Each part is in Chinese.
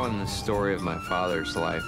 telling the story of my father's life.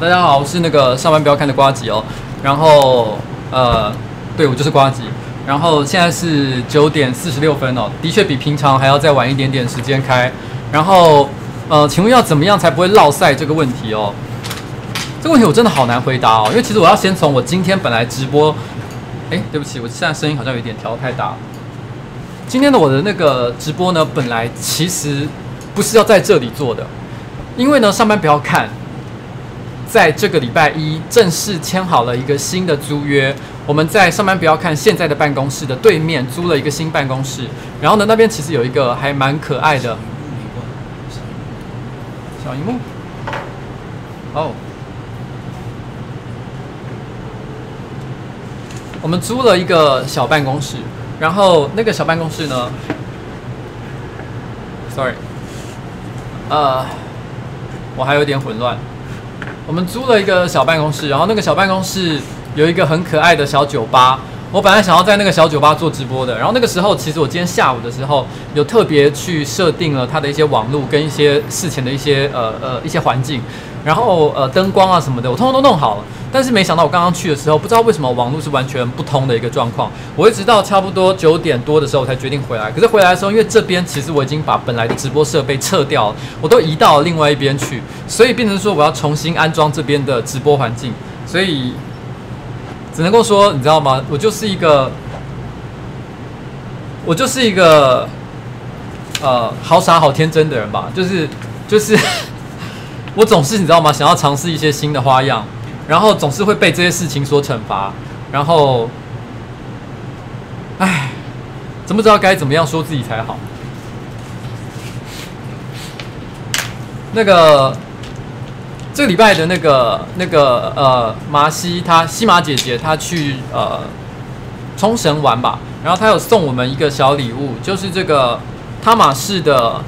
大家好，我是那个上班不要看的瓜吉哦。然后，呃，对，我就是瓜吉。然后现在是九点四十六分哦，的确比平常还要再晚一点点时间开。然后，呃，请问要怎么样才不会落赛这个问题哦？这个问题我真的好难回答哦，因为其实我要先从我今天本来直播，哎，对不起，我现在声音好像有点调太大。今天的我的那个直播呢，本来其实。不是要在这里做的，因为呢，上班不要看，在这个礼拜一正式签好了一个新的租约。我们在上班不要看现在的办公室的对面租了一个新办公室，然后呢，那边其实有一个还蛮可爱的小荧幕。哦，我们租了一个小办公室，然后那个小办公室呢，sorry。呃，我还有点混乱。我们租了一个小办公室，然后那个小办公室有一个很可爱的小酒吧。我本来想要在那个小酒吧做直播的，然后那个时候其实我今天下午的时候有特别去设定了它的一些网络跟一些事前的一些呃呃一些环境。然后呃灯光啊什么的，我通通都弄好了。但是没想到我刚刚去的时候，不知道为什么网络是完全不通的一个状况。我一直到差不多九点多的时候才决定回来。可是回来的时候，因为这边其实我已经把本来的直播设备撤掉了，我都移到另外一边去，所以变成说我要重新安装这边的直播环境。所以只能够说，你知道吗？我就是一个，我就是一个，呃，好傻好天真的人吧。就是就是，我总是你知道吗？想要尝试一些新的花样。然后总是会被这些事情所惩罚，然后，唉，真不知道该怎么样说自己才好。那个这个礼拜的那个那个呃麻西她西马姐姐她去呃冲绳玩吧，然后她有送我们一个小礼物，就是这个汤玛士的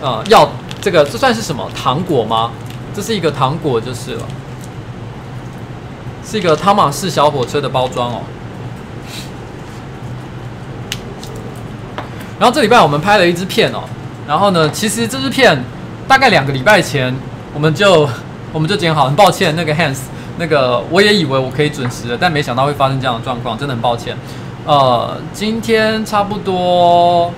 呃药这个这算是什么糖果吗？这是一个糖果就是了。是一个汤玛士小火车的包装哦。然后这礼拜我们拍了一支片哦。然后呢，其实这支片大概两个礼拜前我们就 我们就剪好。很抱歉，那个 Hans，那个我也以为我可以准时的，但没想到会发生这样的状况，真的很抱歉。呃，今天差不多。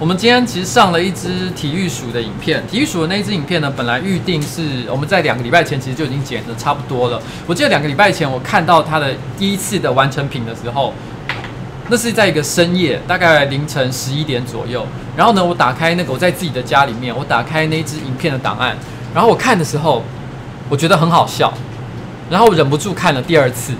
我们今天其实上了一支体育署的影片，体育署的那一支影片呢，本来预定是我们在两个礼拜前其实就已经剪的差不多了。我记得两个礼拜前我看到它的第一次的完成品的时候，那是在一个深夜，大概凌晨十一点左右。然后呢，我打开那个我在自己的家里面，我打开那支影片的档案，然后我看的时候，我觉得很好笑，然后我忍不住看了第二次。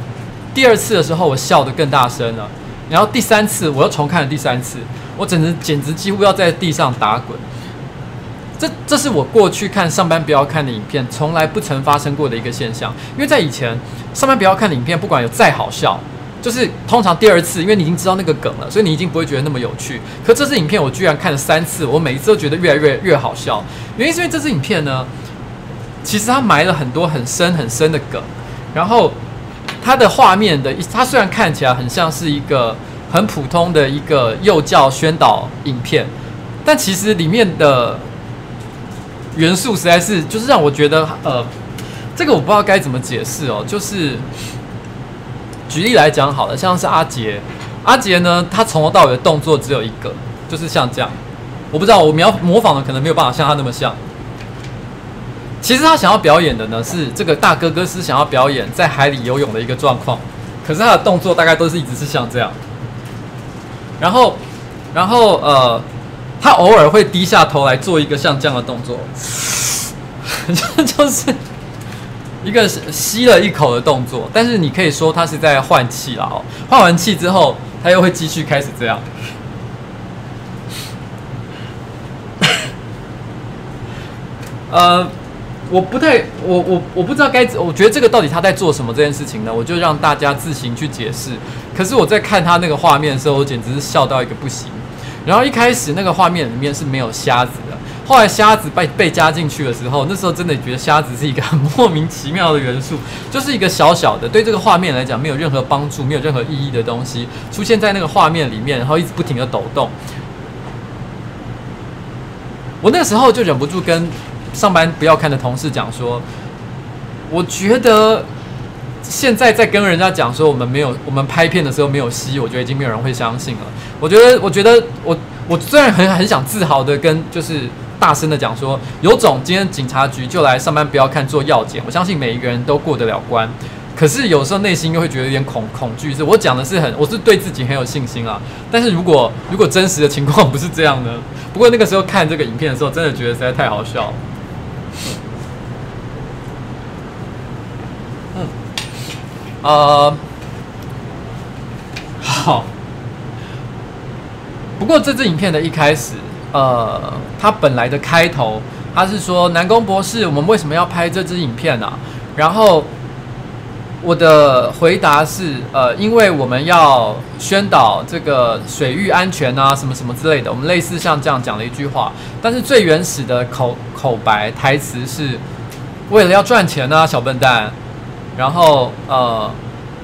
第二次的时候，我笑得更大声了。然后第三次，我又重看了第三次。我简直简直几乎要在地上打滚，这这是我过去看上班不要看的影片，从来不曾发生过的一个现象。因为在以前上班不要看的影片，不管有再好笑，就是通常第二次，因为你已经知道那个梗了，所以你已经不会觉得那么有趣。可这支影片我居然看了三次，我每一次都觉得越来越越好笑。原因是因为这支影片呢，其实它埋了很多很深很深的梗，然后它的画面的，它虽然看起来很像是一个。很普通的一个幼教宣导影片，但其实里面的元素实在是就是让我觉得，呃，这个我不知道该怎么解释哦。就是举例来讲好了，像是阿杰，阿杰呢，他从头到尾的动作只有一个，就是像这样。我不知道我描模仿的可能没有办法像他那么像。其实他想要表演的呢，是这个大哥哥是想要表演在海里游泳的一个状况，可是他的动作大概都是一直是像这样。然后，然后呃，他偶尔会低下头来做一个像这样的动作，就 就是一个吸了一口的动作。但是你可以说他是在换气了哦。换完气之后，他又会继续开始这样。呃。我不太，我我我不知道该，我觉得这个到底他在做什么这件事情呢？我就让大家自行去解释。可是我在看他那个画面的时候，我简直是笑到一个不行。然后一开始那个画面里面是没有瞎子的，后来瞎子被被加进去的时候，那时候真的觉得瞎子是一个很莫名其妙的元素，就是一个小小的对这个画面来讲没有任何帮助、没有任何意义的东西出现在那个画面里面，然后一直不停的抖动。我那时候就忍不住跟。上班不要看的同事讲说，我觉得现在在跟人家讲说我们没有，我们拍片的时候没有吸，我觉得已经没有人会相信了。我觉得，我觉得我我虽然很很想自豪的跟就是大声的讲说，有种今天警察局就来上班不要看做药检，我相信每一个人都过得了关。可是有时候内心又会觉得有点恐恐惧，是我讲的是很，我是对自己很有信心啊。但是如果如果真实的情况不是这样呢？不过那个时候看这个影片的时候，真的觉得实在太好笑了。呃，好。不过这支影片的一开始，呃，它本来的开头，他是说南宫博士，我们为什么要拍这支影片呢？啊？然后我的回答是，呃，因为我们要宣导这个水域安全啊，什么什么之类的。我们类似像这样讲了一句话，但是最原始的口口白台词是为了要赚钱啊，小笨蛋。然后，呃，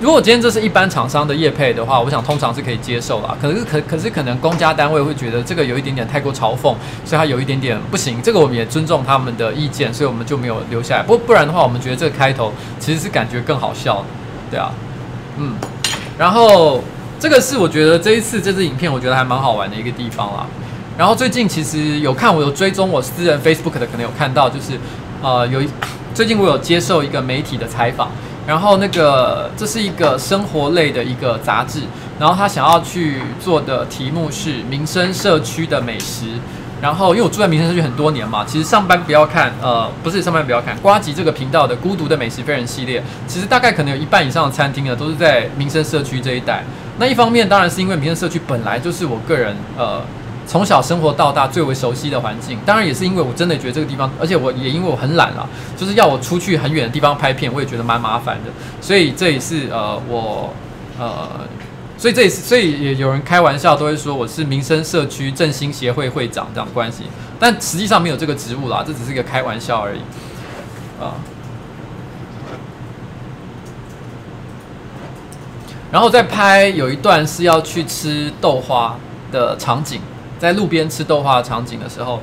如果今天这是一般厂商的业配的话，我想通常是可以接受啦。可是可可是可能公家单位会觉得这个有一点点太过嘲讽，所以他有一点点不行。这个我们也尊重他们的意见，所以我们就没有留下来。不不然的话，我们觉得这个开头其实是感觉更好笑，对啊，嗯。然后这个是我觉得这一次这支影片，我觉得还蛮好玩的一个地方啦。然后最近其实有看我有追踪我私人 Facebook 的，可能有看到，就是呃有一最近我有接受一个媒体的采访。然后那个，这是一个生活类的一个杂志，然后他想要去做的题目是民生社区的美食。然后因为我住在民生社区很多年嘛，其实上班不要看，呃，不是上班不要看，瓜吉这个频道的孤独的美食非人系列，其实大概可能有一半以上的餐厅呢都是在民生社区这一带。那一方面当然是因为民生社区本来就是我个人，呃。从小生活到大最为熟悉的环境，当然也是因为我真的觉得这个地方，而且我也因为我很懒了，就是要我出去很远的地方拍片，我也觉得蛮麻烦的。所以这也是呃我呃，所以这也是所以也有人开玩笑都会说我是民生社区振兴协会会长这样关系，但实际上没有这个职务啦，这只是一个开玩笑而已啊。然后再拍有一段是要去吃豆花的场景。在路边吃豆花的场景的时候，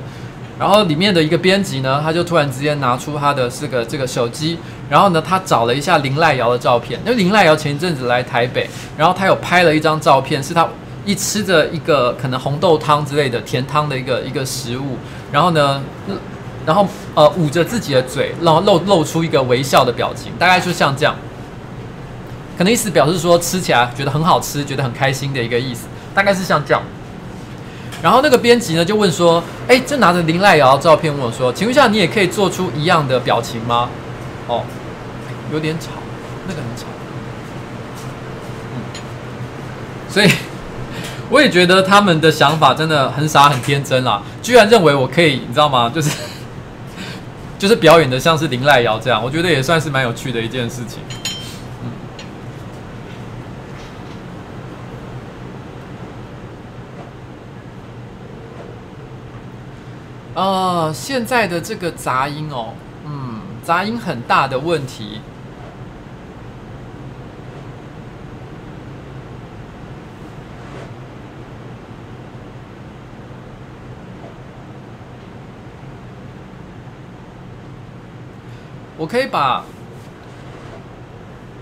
然后里面的一个编辑呢，他就突然之间拿出他的这个这个手机，然后呢，他找了一下林赖瑶的照片。因为林赖瑶前一阵子来台北，然后他有拍了一张照片，是他一吃着一个可能红豆汤之类的甜汤的一个一个食物，然后呢，然后呃捂着自己的嘴，然后露露出一个微笑的表情，大概就像这样，可能意思表示说吃起来觉得很好吃，觉得很开心的一个意思，大概是像这样。然后那个编辑呢就问说：“哎，就拿着林赖瑶照片问我说，请问一下，你也可以做出一样的表情吗？”哦，有点吵，那个很吵。嗯，所以 我也觉得他们的想法真的很傻很天真啦，居然认为我可以，你知道吗？就是 就是表演的像是林赖瑶这样，我觉得也算是蛮有趣的一件事情。呃，现在的这个杂音哦，嗯，杂音很大的问题。我可以把。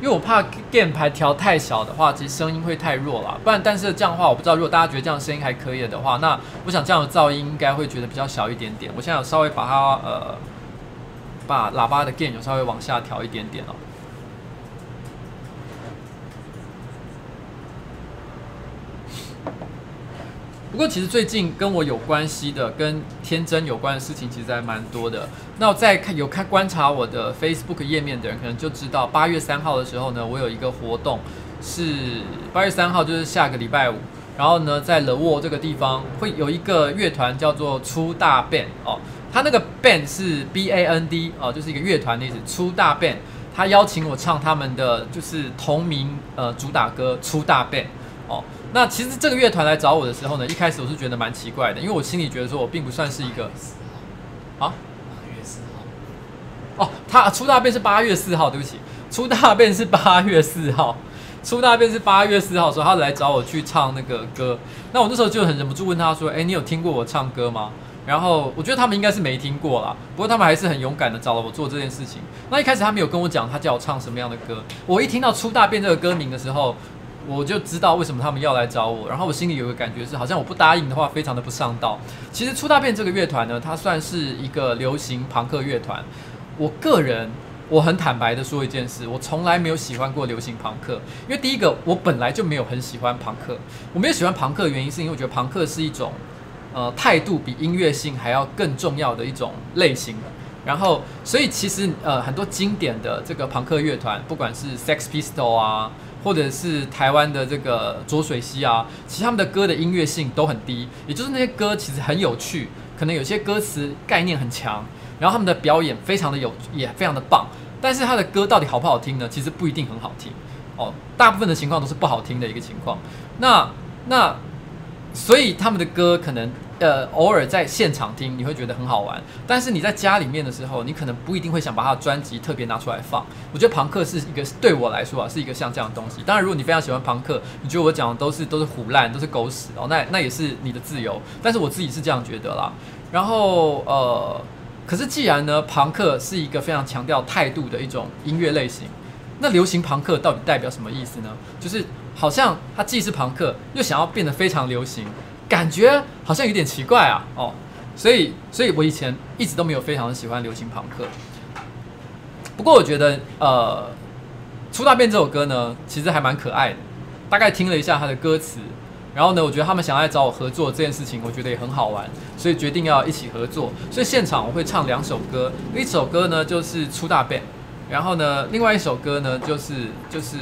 因为我怕键盘调太小的话，其实声音会太弱了。不然，但是这样的话，我不知道如果大家觉得这样声音还可以的话，那我想这样的噪音应该会觉得比较小一点点。我现在有稍微把它呃，把喇叭的 gain 有稍微往下调一点点哦。不过，其实最近跟我有关系的、跟天真有关的事情，其实还蛮多的。那我在看有看观察我的 Facebook 页面的人，可能就知道，八月三号的时候呢，我有一个活动，是八月三号，就是下个礼拜五。然后呢，在 The Wall 这个地方会有一个乐团叫做粗大 Band 哦，他那个 Band 是 B A N D 哦，就是一个乐团的意思。粗大 Band，他邀请我唱他们的就是同名呃主打歌粗大 Band 哦。那其实这个乐团来找我的时候呢，一开始我是觉得蛮奇怪的，因为我心里觉得说我并不算是一个啊，八月四号哦，他出大便是八月四号，对不起，出大便是八月四号，出大便是八月四号，时候他来找我去唱那个歌。那我那时候就很忍不住问他说：“哎，你有听过我唱歌吗？”然后我觉得他们应该是没听过啦，不过他们还是很勇敢的找了我做这件事情。那一开始他没有跟我讲他叫我唱什么样的歌，我一听到出大便这个歌名的时候。我就知道为什么他们要来找我，然后我心里有个感觉是，好像我不答应的话，非常的不上道。其实出大便这个乐团呢，它算是一个流行朋克乐团。我个人我很坦白的说一件事，我从来没有喜欢过流行朋克，因为第一个我本来就没有很喜欢朋克。我没有喜欢朋克的原因是因为我觉得朋克是一种呃态度比音乐性还要更重要的一种类型。然后所以其实呃很多经典的这个朋克乐团，不管是 Sex Pistol 啊。或者是台湾的这个浊水溪啊，其实他们的歌的音乐性都很低，也就是那些歌其实很有趣，可能有些歌词概念很强，然后他们的表演非常的有，也非常的棒，但是他的歌到底好不好听呢？其实不一定很好听哦，大部分的情况都是不好听的一个情况。那那所以他们的歌可能呃偶尔在现场听，你会觉得很好玩。但是你在家里面的时候，你可能不一定会想把他的专辑特别拿出来放。我觉得庞克是一个对我来说啊，是一个像这样的东西。当然，如果你非常喜欢庞克，你觉得我讲的都是都是唬烂，都是狗屎哦，那那也是你的自由。但是我自己是这样觉得啦。然后呃，可是既然呢，庞克是一个非常强调态度的一种音乐类型，那流行庞克到底代表什么意思呢？就是好像它既是庞克，又想要变得非常流行，感觉好像有点奇怪啊。哦，所以，所以我以前一直都没有非常喜欢流行朋克。不过我觉得，呃，出大便这首歌呢，其实还蛮可爱的。大概听了一下它的歌词。然后呢，我觉得他们想要来找我合作这件事情，我觉得也很好玩，所以决定要一起合作。所以现场我会唱两首歌，一首歌呢就是出大便，然后呢，另外一首歌呢就是就是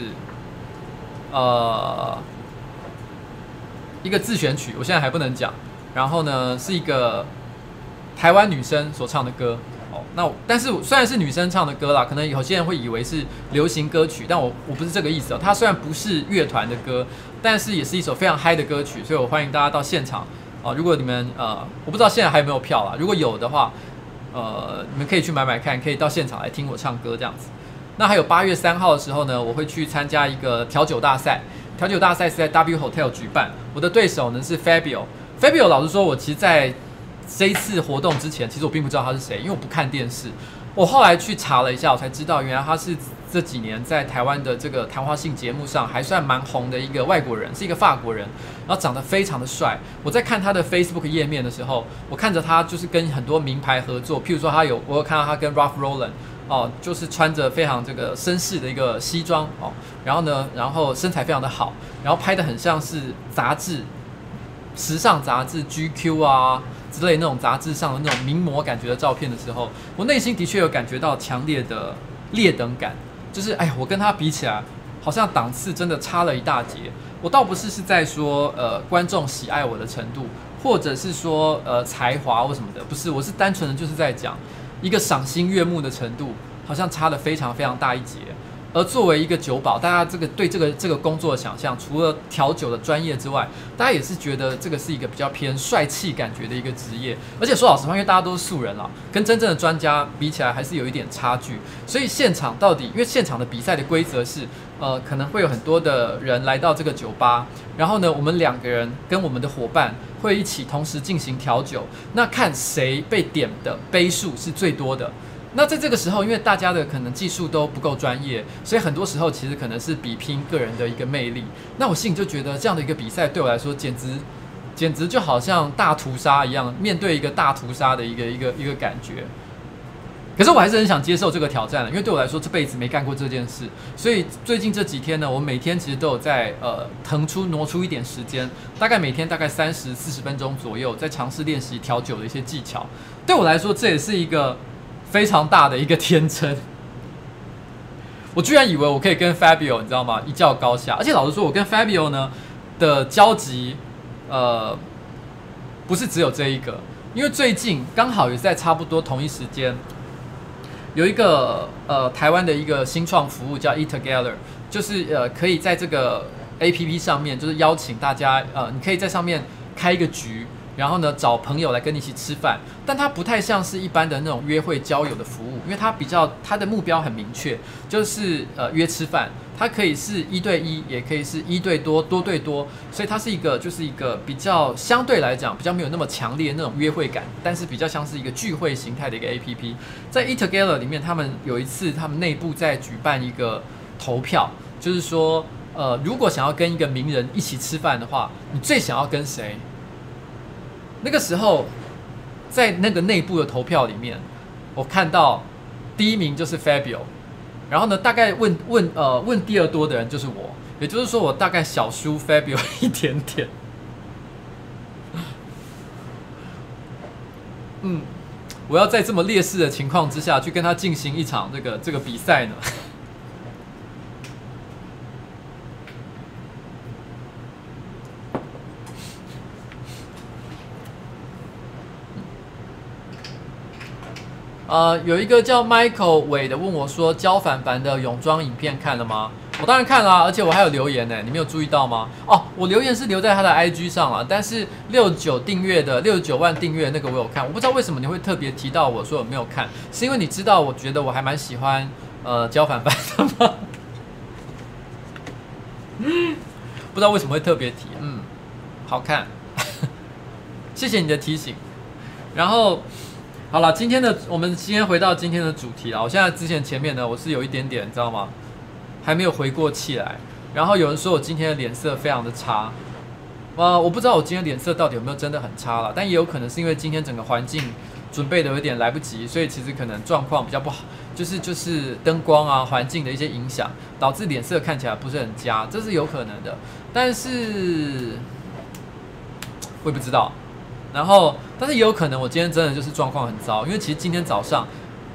呃一个自选曲，我现在还不能讲。然后呢，是一个台湾女生所唱的歌。哦那但是虽然是女生唱的歌啦，可能有些人会以为是流行歌曲，但我我不是这个意思哦。它虽然不是乐团的歌，但是也是一首非常嗨的歌曲，所以我欢迎大家到现场啊！如果你们呃，我不知道现在还有没有票啦，如果有的话，呃，你们可以去买买看，可以到现场来听我唱歌这样子。那还有八月三号的时候呢，我会去参加一个调酒大赛，调酒大赛是在 W Hotel 举办，我的对手呢是 Fabio。Fabio 老实说，我其实在。这一次活动之前，其实我并不知道他是谁，因为我不看电视。我后来去查了一下，我才知道原来他是这几年在台湾的这个谈话性节目上还算蛮红的一个外国人，是一个法国人，然后长得非常的帅。我在看他的 Facebook 页面的时候，我看着他就是跟很多名牌合作，譬如说他有，我有看到他跟 Ralph Lauren 哦，就是穿着非常这个绅士的一个西装哦，然后呢，然后身材非常的好，然后拍得很像是杂志、时尚杂志 GQ 啊。之类那种杂志上的那种名模感觉的照片的时候，我内心的确有感觉到强烈的劣等感，就是哎，我跟他比起来，好像档次真的差了一大截。我倒不是是在说呃观众喜爱我的程度，或者是说呃才华或什么的，不是，我是单纯的就是在讲一个赏心悦目的程度，好像差了非常非常大一截。而作为一个酒保，大家这个对这个这个工作的想象，除了调酒的专业之外，大家也是觉得这个是一个比较偏帅气感觉的一个职业。而且说老实话，因为大家都是素人了，跟真正的专家比起来，还是有一点差距。所以现场到底，因为现场的比赛的规则是，呃，可能会有很多的人来到这个酒吧，然后呢，我们两个人跟我们的伙伴会一起同时进行调酒，那看谁被点的杯数是最多的。那在这个时候，因为大家的可能技术都不够专业，所以很多时候其实可能是比拼个人的一个魅力。那我心里就觉得这样的一个比赛对我来说，简直简直就好像大屠杀一样，面对一个大屠杀的一个一个一个感觉。可是我还是很想接受这个挑战的，因为对我来说这辈子没干过这件事，所以最近这几天呢，我每天其实都有在呃腾出挪出一点时间，大概每天大概三十四十分钟左右，在尝试练习调酒的一些技巧。对我来说，这也是一个。非常大的一个天真，我居然以为我可以跟 Fabio 你知道吗？一较高下。而且老实说，我跟 Fabio 呢的交集，呃，不是只有这一个，因为最近刚好也在差不多同一时间，有一个呃台湾的一个新创服务叫 Eat Together，就是呃可以在这个 APP 上面，就是邀请大家呃，你可以在上面开一个局。然后呢，找朋友来跟你一起吃饭，但它不太像是一般的那种约会交友的服务，因为它比较它的目标很明确，就是呃约吃饭，它可以是一对一，也可以是一对多，多对多，所以它是一个就是一个比较相对来讲比较没有那么强烈的那种约会感，但是比较像是一个聚会形态的一个 APP。在 Eat Together 里面，他们有一次他们内部在举办一个投票，就是说呃如果想要跟一个名人一起吃饭的话，你最想要跟谁？那个时候，在那个内部的投票里面，我看到第一名就是 Fabio，然后呢，大概问问呃问第二多的人就是我，也就是说我大概小输 Fabio 一点点。嗯，我要在这么劣势的情况之下去跟他进行一场这个这个比赛呢？呃，有一个叫 Michael 伟的问我说：“焦凡凡的泳装影片看了吗？我当然看了，而且我还有留言呢，你没有注意到吗？哦，我留言是留在他的 IG 上了，但是六九订阅的六九万订阅那个我有看，我不知道为什么你会特别提到我说我没有看，是因为你知道我觉得我还蛮喜欢呃焦凡凡的吗？嗯，不知道为什么会特别提，嗯，好看，谢谢你的提醒。然后好了，今天的我们今天回到今天的主题啊，我现在之前前面呢，我是有一点点，你知道吗？还没有回过气来，然后有人说我今天的脸色非常的差，呃，我不知道我今天脸色到底有没有真的很差了，但也有可能是因为今天整个环境准备的有点来不及，所以其实可能状况比较不好，就是就是灯光啊环境的一些影响，导致脸色看起来不是很佳，这是有可能的，但是我也不知道，然后但是也有可能我今天真的就是状况很糟，因为其实今天早上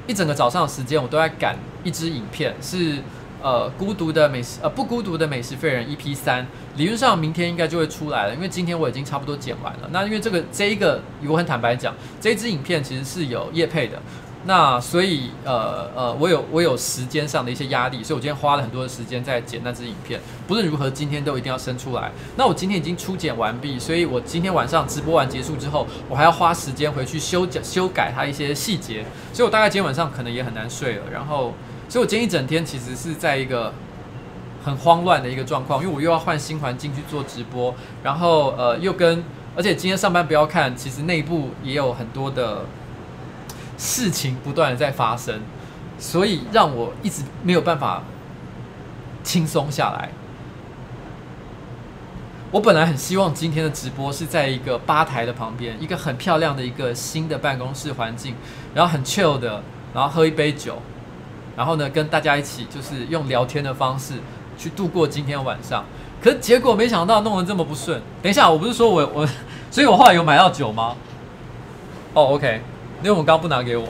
一整个早上的时间我都在赶一支影片是。呃，孤独的美食，呃，不孤独的美食废人 EP 三，理论上明天应该就会出来了，因为今天我已经差不多剪完了。那因为这个这一个，我很坦白讲，这支影片其实是有叶配的，那所以呃呃，我有我有时间上的一些压力，所以我今天花了很多的时间在剪那支影片。不论如何，今天都一定要生出来。那我今天已经初剪完毕，所以我今天晚上直播完结束之后，我还要花时间回去修剪修改它一些细节，所以我大概今天晚上可能也很难睡了。然后。所以我今天一整天其实是在一个很慌乱的一个状况，因为我又要换新环境去做直播，然后呃又跟，而且今天上班不要看，其实内部也有很多的事情不断的在发生，所以让我一直没有办法轻松下来。我本来很希望今天的直播是在一个吧台的旁边，一个很漂亮的一个新的办公室环境，然后很 chill 的，然后喝一杯酒。然后呢，跟大家一起就是用聊天的方式去度过今天晚上。可是结果没想到弄得这么不顺。等一下，我不是说我我，所以我后来有买到酒吗？哦，OK，因为我刚刚不拿给我。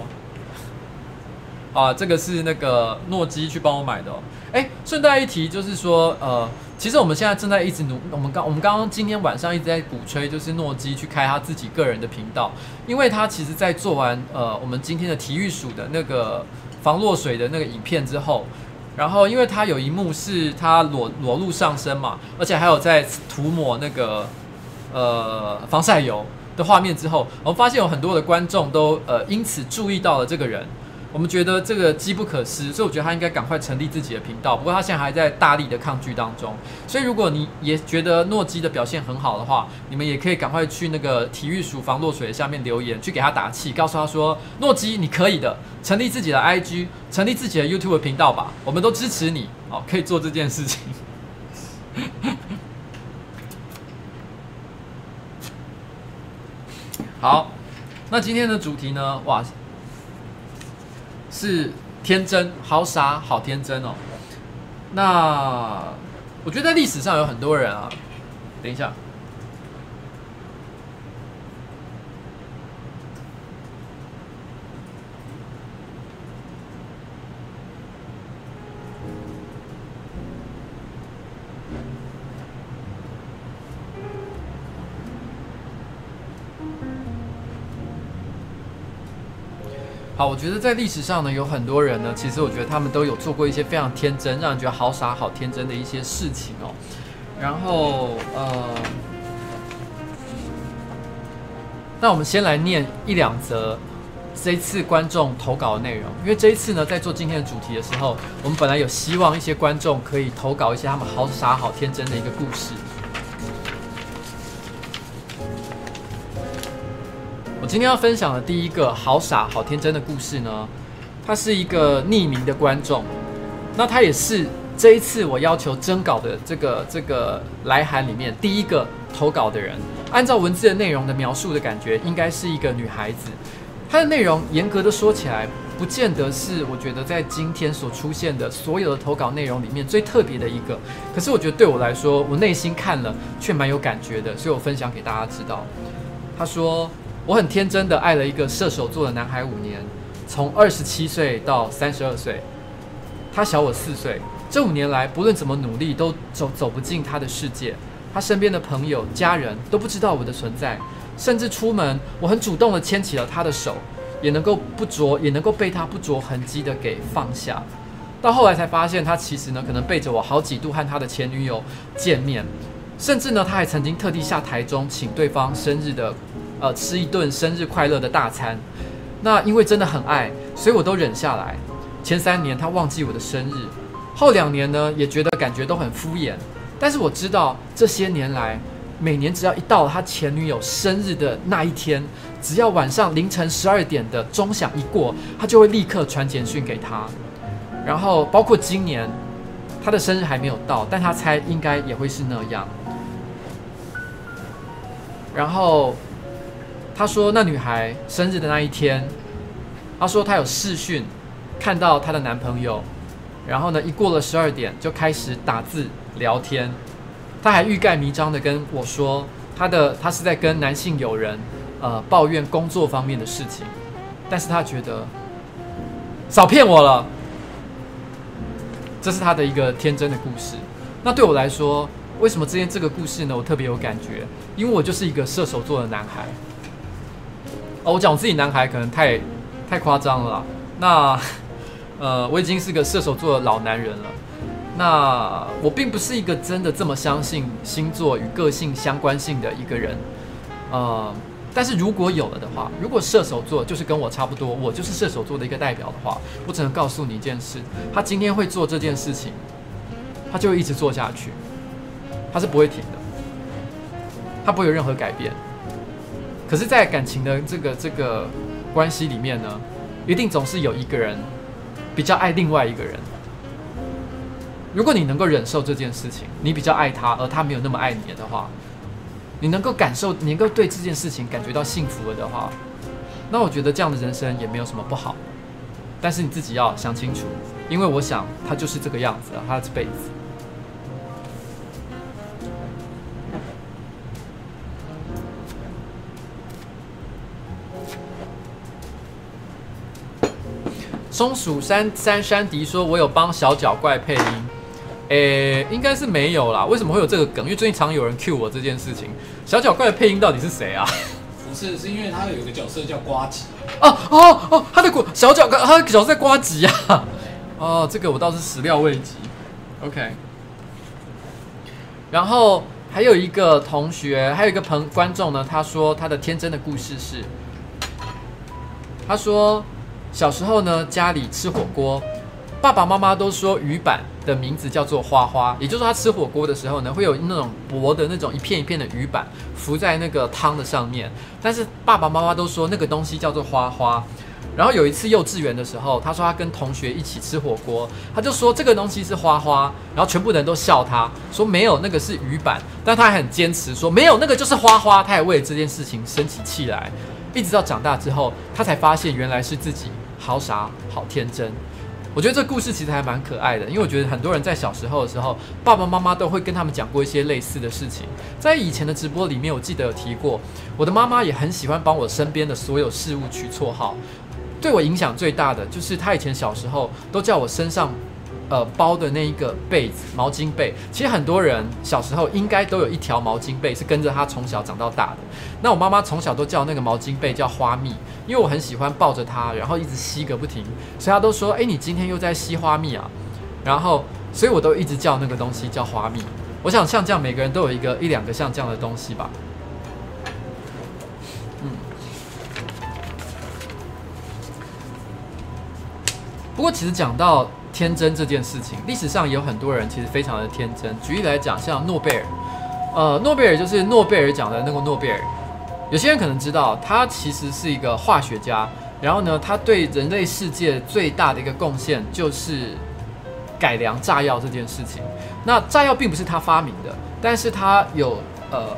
啊，这个是那个诺基去帮我买的哦。哎，顺带一提，就是说，呃，其实我们现在正在一直努，我们刚我们刚刚今天晚上一直在鼓吹，就是诺基去开他自己个人的频道，因为他其实在做完呃我们今天的体育署的那个。防落水的那个影片之后，然后因为他有一幕是他裸裸露上身嘛，而且还有在涂抹那个呃防晒油的画面之后，我们发现有很多的观众都呃因此注意到了这个人。我们觉得这个机不可失，所以我觉得他应该赶快成立自己的频道。不过他现在还在大力的抗拒当中，所以如果你也觉得诺基的表现很好的话，你们也可以赶快去那个体育署防落水下面留言，去给他打气，告诉他说：诺基你可以的，成立自己的 IG，成立自己的 YouTube 频道吧，我们都支持你，哦，可以做这件事情。好，那今天的主题呢？哇！是天真，好傻，好天真哦。那我觉得在历史上有很多人啊。等一下。我觉得在历史上呢，有很多人呢，其实我觉得他们都有做过一些非常天真，让人觉得好傻、好天真的一些事情哦。然后，呃，那我们先来念一两则这一次观众投稿的内容，因为这一次呢，在做今天的主题的时候，我们本来有希望一些观众可以投稿一些他们好傻、好天真的一个故事。我今天要分享的第一个好傻好天真的故事呢，他是一个匿名的观众，那他也是这一次我要求征稿的这个这个来函里面第一个投稿的人。按照文字的内容的描述的感觉，应该是一个女孩子。她的内容严格的说起来，不见得是我觉得在今天所出现的所有的投稿内容里面最特别的一个。可是我觉得对我来说，我内心看了却蛮有感觉的，所以我分享给大家知道。他说。我很天真的爱了一个射手座的男孩五年，从二十七岁到三十二岁，他小我四岁。这五年来，不论怎么努力，都走走不进他的世界。他身边的朋友、家人都不知道我的存在，甚至出门，我很主动的牵起了他的手，也能够不着，也能够被他不着痕迹的给放下。到后来才发现，他其实呢可能背着我好几度和他的前女友见面，甚至呢他还曾经特地下台中请对方生日的，呃吃一顿生日快乐的大餐。那因为真的很爱，所以我都忍下来。前三年他忘记我的生日，后两年呢也觉得感觉都很敷衍。但是我知道这些年来，每年只要一到他前女友生日的那一天，只要晚上凌晨十二点的钟响一过，他就会立刻传简讯给他。然后包括今年他的生日还没有到，但他猜应该也会是那样。然后他说那女孩生日的那一天，他说他有视讯看到她的男朋友，然后呢一过了十二点就开始打字聊天。他还欲盖弥彰的跟我说，他的他是在跟男性友人，呃，抱怨工作方面的事情，但是他觉得少骗我了。这是他的一个天真的故事。那对我来说，为什么今天这个故事呢？我特别有感觉，因为我就是一个射手座的男孩。哦，我讲我自己男孩可能太太夸张了。那呃，我已经是个射手座的老男人了。那我并不是一个真的这么相信星座与个性相关性的一个人，呃，但是如果有了的话，如果射手座就是跟我差不多，我就是射手座的一个代表的话，我只能告诉你一件事：他今天会做这件事情，他就一直做下去，他是不会停的，他不会有任何改变。可是，在感情的这个这个关系里面呢，一定总是有一个人比较爱另外一个人。如果你能够忍受这件事情，你比较爱他，而他没有那么爱你的话，你能够感受，你能够对这件事情感觉到幸福了的话，那我觉得这样的人生也没有什么不好。但是你自己要想清楚，因为我想他就是这个样子，他这辈子。松鼠山山山迪说：“我有帮小脚怪配音。”诶、欸，应该是没有啦。为什么会有这个梗？因为最近常有人 cue 我这件事情。小脚怪的配音到底是谁啊？不是，是因为他有一个角色叫瓜吉。哦哦哦，他的小脚怪，他的角色在瓜吉啊。哦，这个我倒是始料未及。OK。然后还有一个同学，还有一个朋观众呢，他说他的天真的故事是，他说小时候呢，家里吃火锅。爸爸妈妈都说鱼板的名字叫做花花，也就是说他吃火锅的时候呢，会有那种薄的那种一片一片的鱼板浮在那个汤的上面。但是爸爸妈妈都说那个东西叫做花花。然后有一次幼稚园的时候，他说他跟同学一起吃火锅，他就说这个东西是花花，然后全部人都笑他，说没有那个是鱼板，但他还很坚持说没有那个就是花花，他也为了这件事情生起气来。一直到长大之后，他才发现原来是自己好傻好天真。我觉得这故事其实还蛮可爱的，因为我觉得很多人在小时候的时候，爸爸妈妈都会跟他们讲过一些类似的事情。在以前的直播里面，我记得有提过，我的妈妈也很喜欢帮我身边的所有事物取绰号。对我影响最大的就是她以前小时候都叫我身上。呃，包的那一个被子，毛巾被，其实很多人小时候应该都有一条毛巾被是跟着他从小长到大的。那我妈妈从小都叫那个毛巾被叫花蜜，因为我很喜欢抱着它，然后一直吸个不停，所以她都说：“哎，你今天又在吸花蜜啊？”然后，所以我都一直叫那个东西叫花蜜。我想像这样，每个人都有一个一两个像这样的东西吧。嗯。不过，其实讲到。天真这件事情，历史上有很多人其实非常的天真。举例来讲，像诺贝尔，呃，诺贝尔就是诺贝尔奖的那个诺贝尔。有些人可能知道，他其实是一个化学家。然后呢，他对人类世界最大的一个贡献就是改良炸药这件事情。那炸药并不是他发明的，但是他有呃，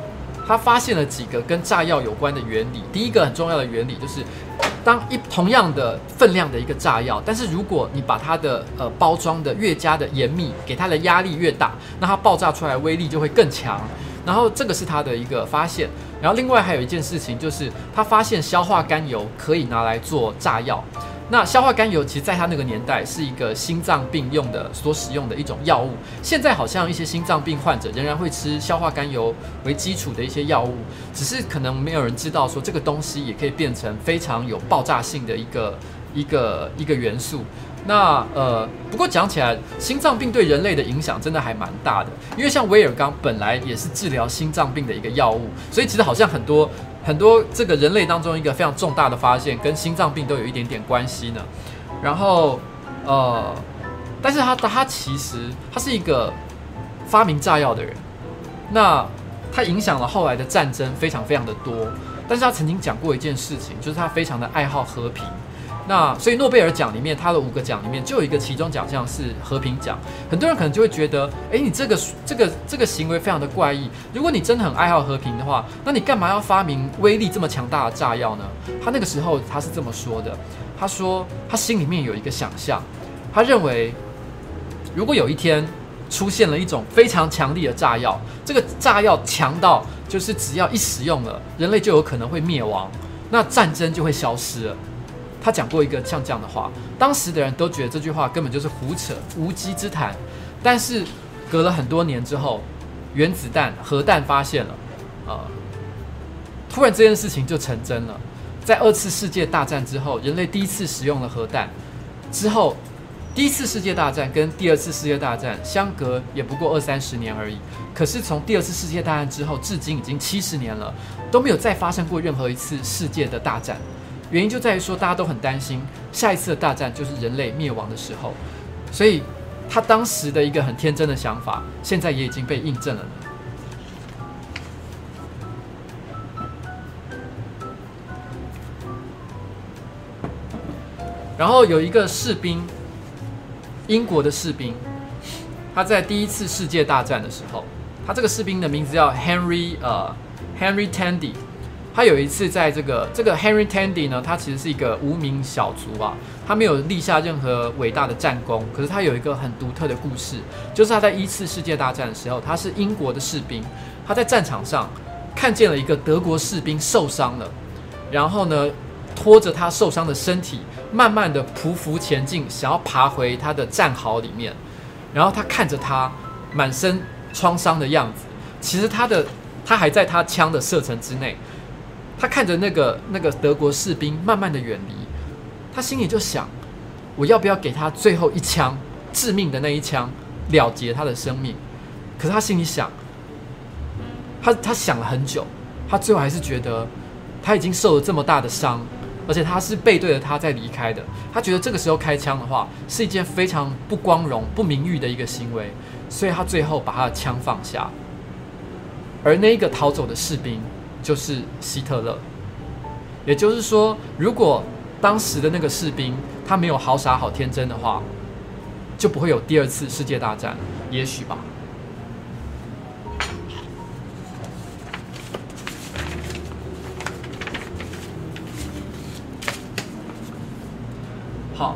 他发现了几个跟炸药有关的原理。第一个很重要的原理就是。当一同样的分量的一个炸药，但是如果你把它的呃包装的越加的严密，给它的压力越大，那它爆炸出来威力就会更强。然后这个是他的一个发现。然后另外还有一件事情就是，他发现硝化甘油可以拿来做炸药。那硝化甘油其实在他那个年代是一个心脏病用的所使用的一种药物。现在好像一些心脏病患者仍然会吃硝化甘油为基础的一些药物，只是可能没有人知道说这个东西也可以变成非常有爆炸性的一个一个一个元素。那呃，不过讲起来，心脏病对人类的影响真的还蛮大的，因为像威尔刚本来也是治疗心脏病的一个药物，所以其实好像很多很多这个人类当中一个非常重大的发现，跟心脏病都有一点点关系呢。然后呃，但是他他其实他是一个发明炸药的人，那他影响了后来的战争非常非常的多，但是他曾经讲过一件事情，就是他非常的爱好和平。那所以诺贝尔奖里面，他的五个奖里面就有一个其中奖项是和平奖。很多人可能就会觉得，诶，你这个这个这个行为非常的怪异。如果你真的很爱好和平的话，那你干嘛要发明威力这么强大的炸药呢？他那个时候他是这么说的，他说他心里面有一个想象，他认为如果有一天出现了一种非常强力的炸药，这个炸药强到就是只要一使用了，人类就有可能会灭亡，那战争就会消失了。他讲过一个像这样的话，当时的人都觉得这句话根本就是胡扯、无稽之谈。但是隔了很多年之后，原子弹、核弹发现了，呃，突然这件事情就成真了。在二次世界大战之后，人类第一次使用了核弹之后，第一次世界大战跟第二次世界大战相隔也不过二三十年而已。可是从第二次世界大战之后，至今已经七十年了，都没有再发生过任何一次世界的大战。原因就在于说，大家都很担心下一次的大战就是人类灭亡的时候，所以他当时的一个很天真的想法，现在也已经被印证了。然后有一个士兵，英国的士兵，他在第一次世界大战的时候，他这个士兵的名字叫 Henry 呃 Henry Tandy。他有一次在这个这个 Henry Tandy 呢，他其实是一个无名小卒啊，他没有立下任何伟大的战功。可是他有一个很独特的故事，就是他在一次世界大战的时候，他是英国的士兵，他在战场上看见了一个德国士兵受伤了，然后呢，拖着他受伤的身体，慢慢的匍匐前进，想要爬回他的战壕里面。然后他看着他满身创伤的样子，其实他的他还在他枪的射程之内。他看着那个那个德国士兵慢慢的远离，他心里就想：我要不要给他最后一枪，致命的那一枪，了结他的生命？可是他心里想，他他想了很久，他最后还是觉得他已经受了这么大的伤，而且他是背对着他在离开的。他觉得这个时候开枪的话是一件非常不光荣、不名誉的一个行为，所以他最后把他的枪放下。而那一个逃走的士兵。就是希特勒，也就是说，如果当时的那个士兵他没有好傻好天真的话，就不会有第二次世界大战，也许吧。好，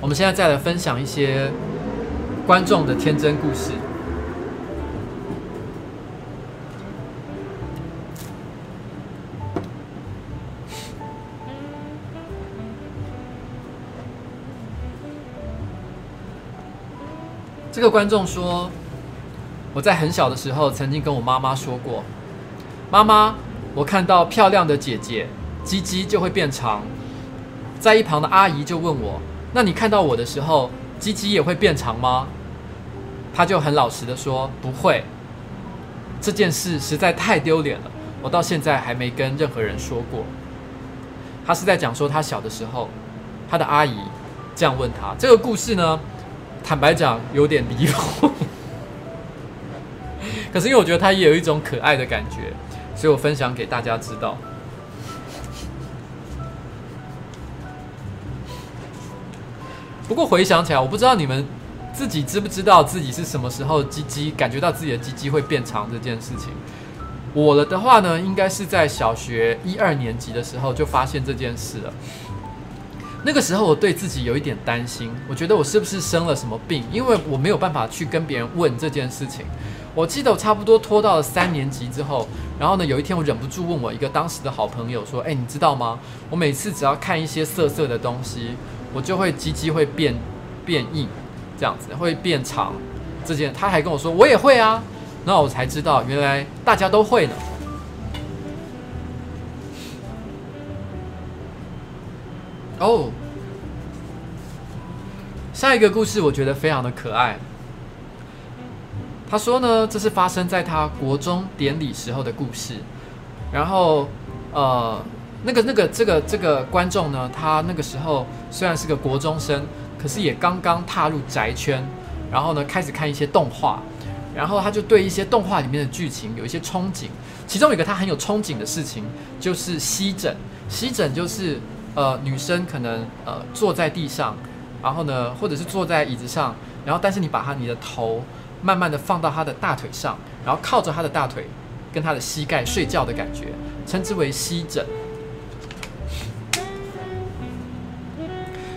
我们现在再来分享一些观众的天真故事。个观众说：“我在很小的时候曾经跟我妈妈说过，妈妈，我看到漂亮的姐姐，鸡鸡就会变长。在一旁的阿姨就问我：那你看到我的时候，鸡鸡也会变长吗？她就很老实的说：不会。这件事实在太丢脸了，我到现在还没跟任何人说过。他是在讲说他小的时候，他的阿姨这样问他。这个故事呢？”坦白讲，有点离谱。可是因为我觉得他也有一种可爱的感觉，所以我分享给大家知道。不过回想起来，我不知道你们自己知不知道自己是什么时候鸡鸡感觉到自己的鸡鸡会变长这件事情。我的的话呢，应该是在小学一二年级的时候就发现这件事了。那个时候我对自己有一点担心，我觉得我是不是生了什么病？因为我没有办法去跟别人问这件事情。我记得我差不多拖到了三年级之后，然后呢，有一天我忍不住问我一个当时的好朋友说：“诶，你知道吗？我每次只要看一些色色的东西，我就会鸡鸡会变变硬，这样子会变长。”这件他还跟我说：“我也会啊。”然后我才知道原来大家都会呢。哦，下一个故事我觉得非常的可爱。他说呢，这是发生在他国中典礼时候的故事。然后，呃，那个、那个、这个、这个观众呢，他那个时候虽然是个国中生，可是也刚刚踏入宅圈，然后呢，开始看一些动画，然后他就对一些动画里面的剧情有一些憧憬。其中一个他很有憧憬的事情，就是吸枕。吸枕就是呃，女生可能呃坐在地上，然后呢，或者是坐在椅子上，然后但是你把她你的头慢慢的放到她的大腿上，然后靠着她的大腿跟她的膝盖睡觉的感觉，称之为吸枕。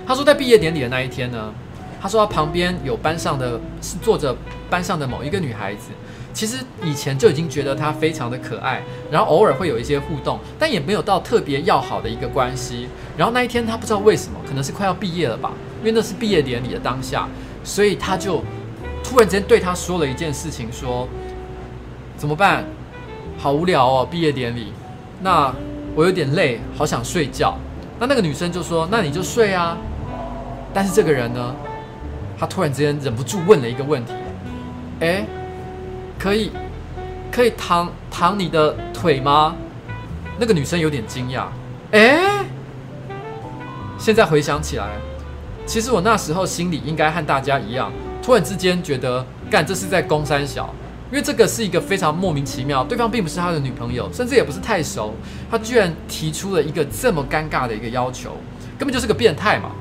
他说在毕业典礼的那一天呢，他说他旁边有班上的是坐着班上的某一个女孩子。其实以前就已经觉得她非常的可爱，然后偶尔会有一些互动，但也没有到特别要好的一个关系。然后那一天他不知道为什么，可能是快要毕业了吧，因为那是毕业典礼的当下，所以他就突然间对她说了一件事情，说怎么办？好无聊哦，毕业典礼。那我有点累，好想睡觉。那那个女生就说：“那你就睡啊。”但是这个人呢，他突然之间忍不住问了一个问题：“诶。”可以，可以躺躺你的腿吗？那个女生有点惊讶。诶，现在回想起来，其实我那时候心里应该和大家一样，突然之间觉得，干这是在攻三小，因为这个是一个非常莫名其妙，对方并不是他的女朋友，甚至也不是太熟，他居然提出了一个这么尴尬的一个要求，根本就是个变态嘛。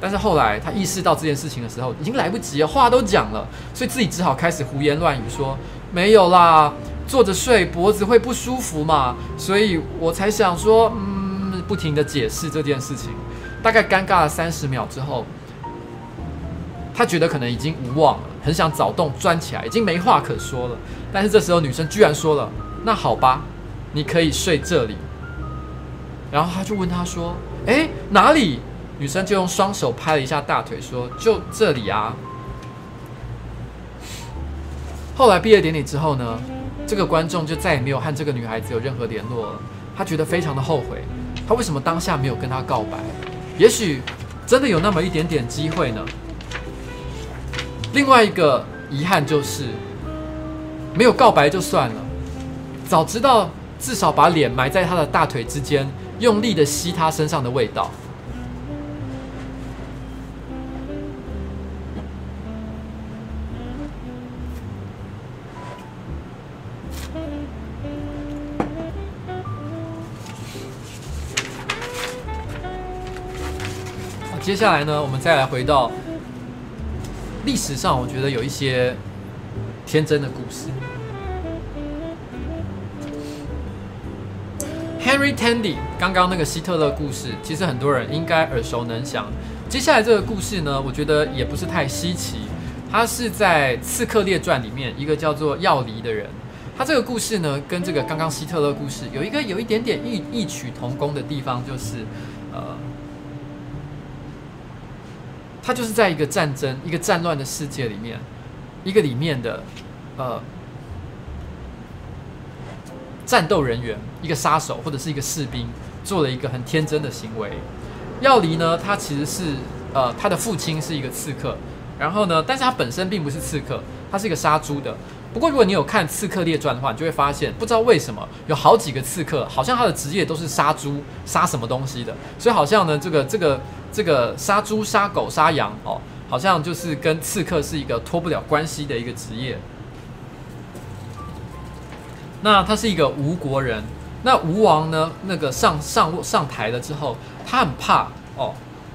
但是后来他意识到这件事情的时候，已经来不及了，话都讲了，所以自己只好开始胡言乱语说没有啦，坐着睡脖子会不舒服嘛，所以我才想说，嗯，不停的解释这件事情。大概尴尬了三十秒之后，他觉得可能已经无望了，很想找洞钻起来，已经没话可说了。但是这时候女生居然说了：“那好吧，你可以睡这里。”然后他就问他说：“诶，哪里？”女生就用双手拍了一下大腿，说：“就这里啊。”后来毕业典礼之后呢，这个观众就再也没有和这个女孩子有任何联络了。他觉得非常的后悔，他为什么当下没有跟她告白？也许真的有那么一点点机会呢。另外一个遗憾就是没有告白就算了，早知道至少把脸埋在她的大腿之间，用力的吸她身上的味道。接下来呢，我们再来回到历史上，我觉得有一些天真的故事。Henry Tandy，刚刚那个希特勒故事，其实很多人应该耳熟能详。接下来这个故事呢，我觉得也不是太稀奇，他是在《刺客列传》里面一个叫做药离的人。他这个故事呢，跟这个刚刚希特勒故事有一个有一点点异异曲同工的地方，就是呃。他就是在一个战争、一个战乱的世界里面，一个里面的呃战斗人员，一个杀手或者是一个士兵，做了一个很天真的行为。耀离呢，他其实是呃他的父亲是一个刺客，然后呢，但是他本身并不是刺客，他是一个杀猪的。不过如果你有看《刺客列传》的话，你就会发现，不知道为什么有好几个刺客，好像他的职业都是杀猪、杀什么东西的，所以好像呢，这个这个。这个杀猪、杀狗、杀羊，哦，好像就是跟刺客是一个脱不了关系的一个职业。那他是一个吴国人，那吴王呢，那个上上上台了之后，他很怕哦，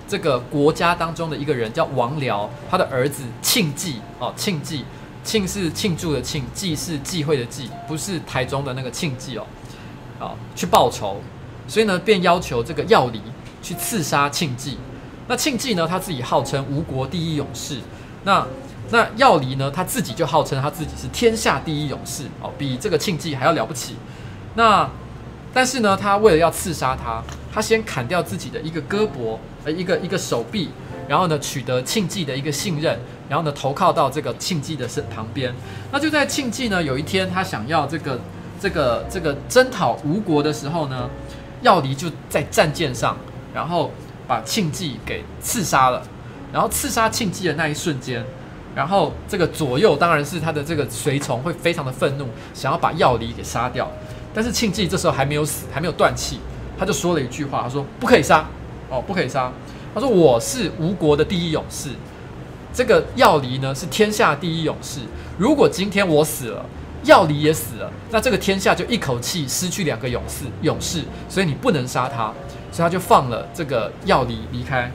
这个国家当中的一个人叫王僚，他的儿子庆忌哦，庆忌，庆是庆祝的庆，忌是忌讳的忌，不是台中的那个庆忌哦，啊，去报仇，所以呢，便要求这个药离。去刺杀庆忌，那庆忌呢？他自己号称吴国第一勇士。那那药离呢？他自己就号称他自己是天下第一勇士哦，比这个庆忌还要了不起。那但是呢，他为了要刺杀他，他先砍掉自己的一个胳膊，呃，一个一个手臂，然后呢，取得庆忌的一个信任，然后呢，投靠到这个庆忌的身旁边。那就在庆忌呢有一天，他想要这个这个这个征讨吴国的时候呢，药离就在战舰上。然后把庆忌给刺杀了。然后刺杀庆忌的那一瞬间，然后这个左右当然是他的这个随从会非常的愤怒，想要把药离给杀掉。但是庆忌这时候还没有死，还没有断气，他就说了一句话，他说不可以杀哦，不可以杀。他说我是吴国的第一勇士，这个药离呢是天下第一勇士。如果今天我死了，药离也死了，那这个天下就一口气失去两个勇士，勇士，所以你不能杀他，所以他就放了这个药离离开。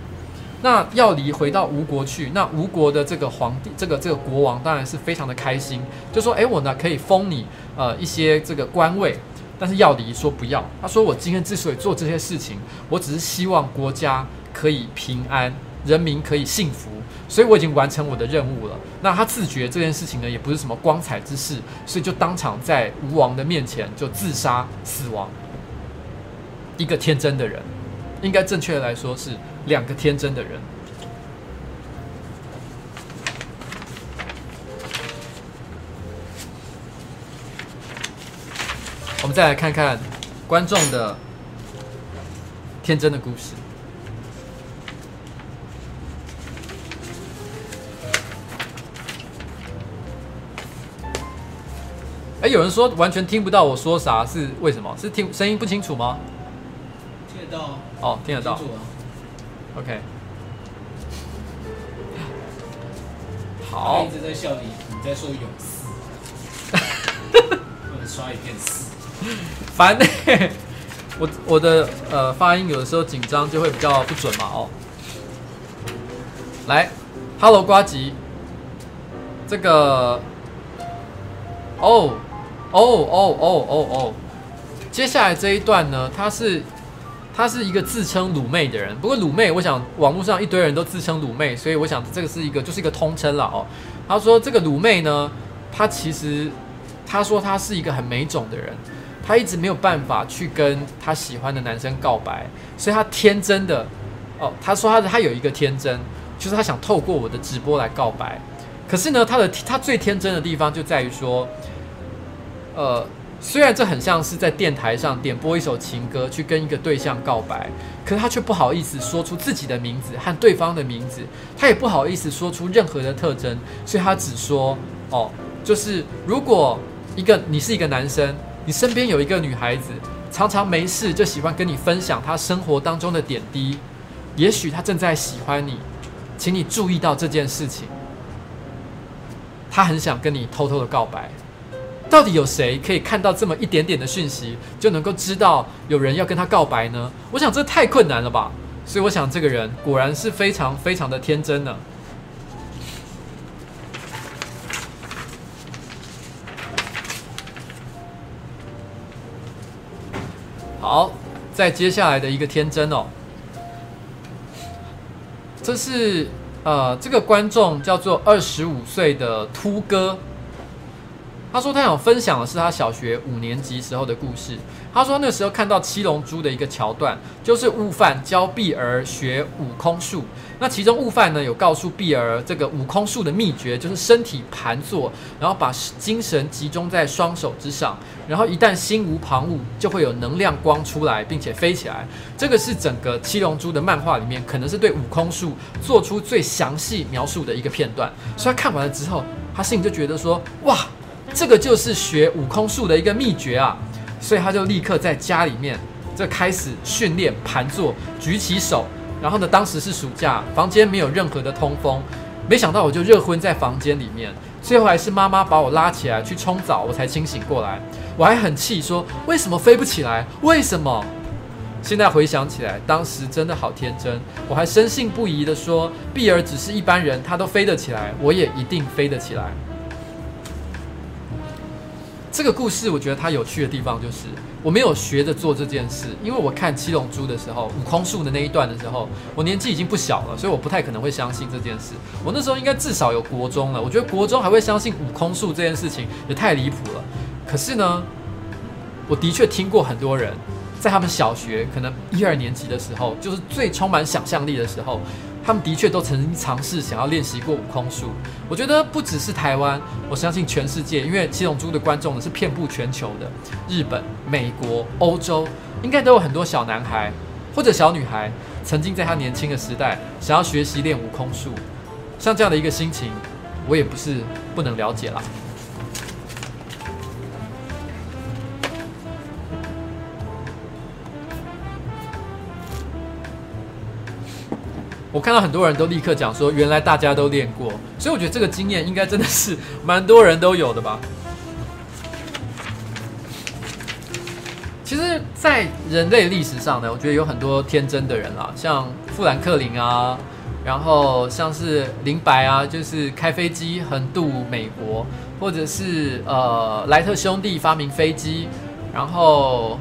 那药离回到吴国去，那吴国的这个皇帝，这个这个国王当然是非常的开心，就说：“诶，我呢可以封你呃一些这个官位。”但是药离说不要，他说：“我今天之所以做这些事情，我只是希望国家可以平安，人民可以幸福，所以我已经完成我的任务了。”那他自觉这件事情呢也不是什么光彩之事，所以就当场在吴王的面前就自杀死亡。一个天真的人，应该正确的来说是。两个天真的人。我们再来看看观众的天真的故事。哎，有人说完全听不到我说啥，是为什么？是听声音不清楚吗？听得到。哦，听得到。OK，好。一直在笑你，你在说勇士，或者刷一片屎。烦呢、欸，我我的呃发音有的时候紧张就会比较不准嘛哦。来，Hello 瓜吉，这个，哦哦哦哦哦哦，接下来这一段呢，他是。他是一个自称鲁妹的人，不过鲁妹，我想网络上一堆人都自称鲁妹，所以我想这个是一个就是一个通称了哦。他说这个鲁妹呢，他其实他说他是一个很没种的人，他一直没有办法去跟他喜欢的男生告白，所以他天真的哦，他说他的他有一个天真，就是他想透过我的直播来告白，可是呢，他的他最天真的地方就在于说，呃。虽然这很像是在电台上点播一首情歌去跟一个对象告白，可是他却不好意思说出自己的名字和对方的名字，他也不好意思说出任何的特征，所以他只说：“哦，就是如果一个你是一个男生，你身边有一个女孩子，常常没事就喜欢跟你分享她生活当中的点滴，也许她正在喜欢你，请你注意到这件事情，她很想跟你偷偷的告白。”到底有谁可以看到这么一点点的讯息，就能够知道有人要跟他告白呢？我想这太困难了吧。所以我想这个人果然是非常非常的天真呢。好，再接下来的一个天真哦，这是呃，这个观众叫做二十五岁的秃哥。他说他想分享的是他小学五年级时候的故事。他说那时候看到《七龙珠》的一个桥段，就是悟饭教碧儿学悟空术。那其中悟饭呢有告诉碧儿这个悟空术的秘诀，就是身体盘坐，然后把精神集中在双手之上，然后一旦心无旁骛，就会有能量光出来，并且飞起来。这个是整个《七龙珠》的漫画里面，可能是对悟空术做出最详细描述的一个片段。所以他看完了之后，他心里就觉得说：哇！这个就是学悟空术的一个秘诀啊，所以他就立刻在家里面就开始训练盘坐，举起手。然后呢，当时是暑假，房间没有任何的通风，没想到我就热昏在房间里面。最后还是妈妈把我拉起来去冲澡，我才清醒过来。我还很气，说为什么飞不起来？为什么？现在回想起来，当时真的好天真。我还深信不疑地说，碧儿只是一般人，她都飞得起来，我也一定飞得起来。这个故事我觉得它有趣的地方就是，我没有学着做这件事，因为我看《七龙珠》的时候，悟空术的那一段的时候，我年纪已经不小了，所以我不太可能会相信这件事。我那时候应该至少有国中了，我觉得国中还会相信悟空术这件事情也太离谱了。可是呢，我的确听过很多人在他们小学可能一二年级的时候，就是最充满想象力的时候。他们的确都曾经尝试想要练习过悟空术。我觉得不只是台湾，我相信全世界，因为七龙珠的观众呢是遍布全球的，日本、美国、欧洲，应该都有很多小男孩或者小女孩曾经在他年轻的时代想要学习练悟空术，像这样的一个心情，我也不是不能了解啦。我看到很多人都立刻讲说，原来大家都练过，所以我觉得这个经验应该真的是蛮多人都有的吧。其实，在人类历史上呢，我觉得有很多天真的人啦，像富兰克林啊，然后像是林白啊，就是开飞机横渡美国，或者是呃莱特兄弟发明飞机，然后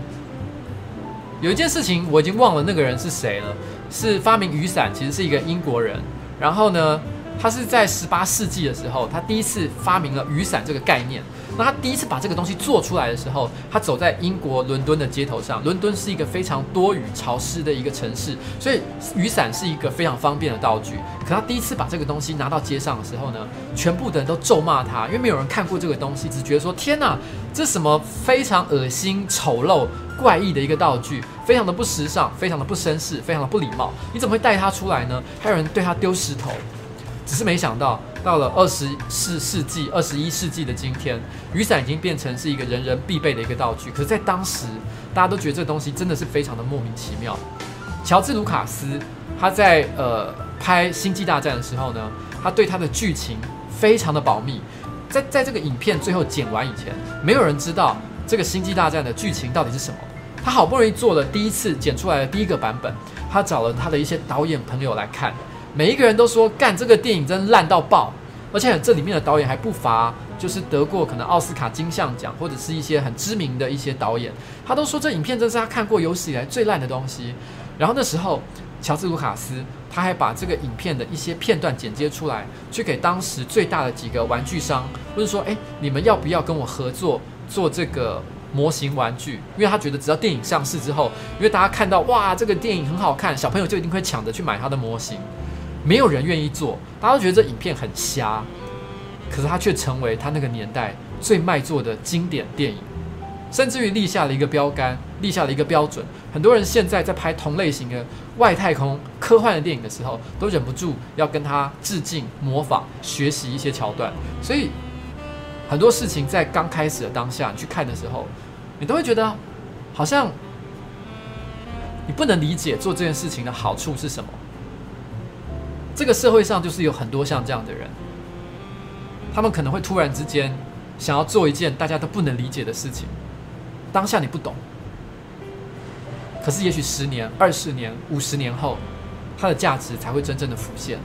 有一件事情我已经忘了那个人是谁了。是发明雨伞，其实是一个英国人。然后呢，他是在十八世纪的时候，他第一次发明了雨伞这个概念。那他第一次把这个东西做出来的时候，他走在英国伦敦的街头上。伦敦是一个非常多雨潮湿的一个城市，所以雨伞是一个非常方便的道具。可他第一次把这个东西拿到街上的时候呢，全部的人都咒骂他，因为没有人看过这个东西，只觉得说天哪，这什么非常恶心、丑陋。怪异的一个道具，非常的不时尚，非常的不绅士，非常的不礼貌。你怎么会带它出来呢？还有人对他丢石头。只是没想到，到了二十四世纪、二十一世纪的今天，雨伞已经变成是一个人人必备的一个道具。可是，在当时，大家都觉得这东西真的是非常的莫名其妙。乔治·卢卡斯他在呃拍《星际大战》的时候呢，他对他的剧情非常的保密。在在这个影片最后剪完以前，没有人知道。这个星际大战的剧情到底是什么？他好不容易做了第一次剪出来的第一个版本，他找了他的一些导演朋友来看，每一个人都说干这个电影真烂到爆，而且这里面的导演还不乏就是得过可能奥斯卡金像奖或者是一些很知名的一些导演，他都说这影片真是他看过有史以来最烂的东西。然后那时候，乔治卢卡斯他还把这个影片的一些片段剪接出来，去给当时最大的几个玩具商，或者说，哎，你们要不要跟我合作？做这个模型玩具，因为他觉得只要电影上市之后，因为大家看到哇，这个电影很好看，小朋友就一定会抢着去买他的模型。没有人愿意做，大家都觉得这影片很瞎，可是他却成为他那个年代最卖座的经典电影，甚至于立下了一个标杆，立下了一个标准。很多人现在在拍同类型的外太空科幻的电影的时候，都忍不住要跟他致敬、模仿、学习一些桥段，所以。很多事情在刚开始的当下，你去看的时候，你都会觉得好像你不能理解做这件事情的好处是什么。这个社会上就是有很多像这样的人，他们可能会突然之间想要做一件大家都不能理解的事情，当下你不懂，可是也许十年、二十年、五十年后，它的价值才会真正的浮现。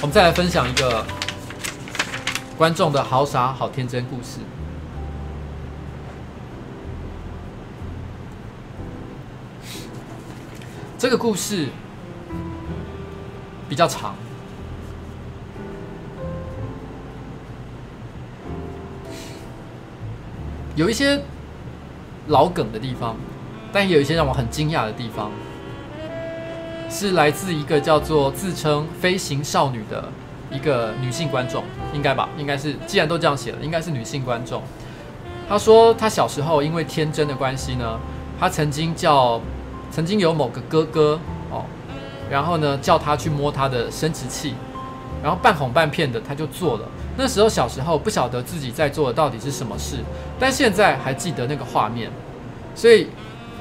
我们再来分享一个观众的好傻好天真故事。这个故事比较长，有一些老梗的地方，但也有一些让我很惊讶的地方。是来自一个叫做自称飞行少女的一个女性观众，应该吧？应该是，既然都这样写了，应该是女性观众。她说，她小时候因为天真的关系呢，她曾经叫，曾经有某个哥哥哦，然后呢叫他去摸他的生殖器，然后半哄半骗的他就做了。那时候小时候不晓得自己在做的到底是什么事，但现在还记得那个画面，所以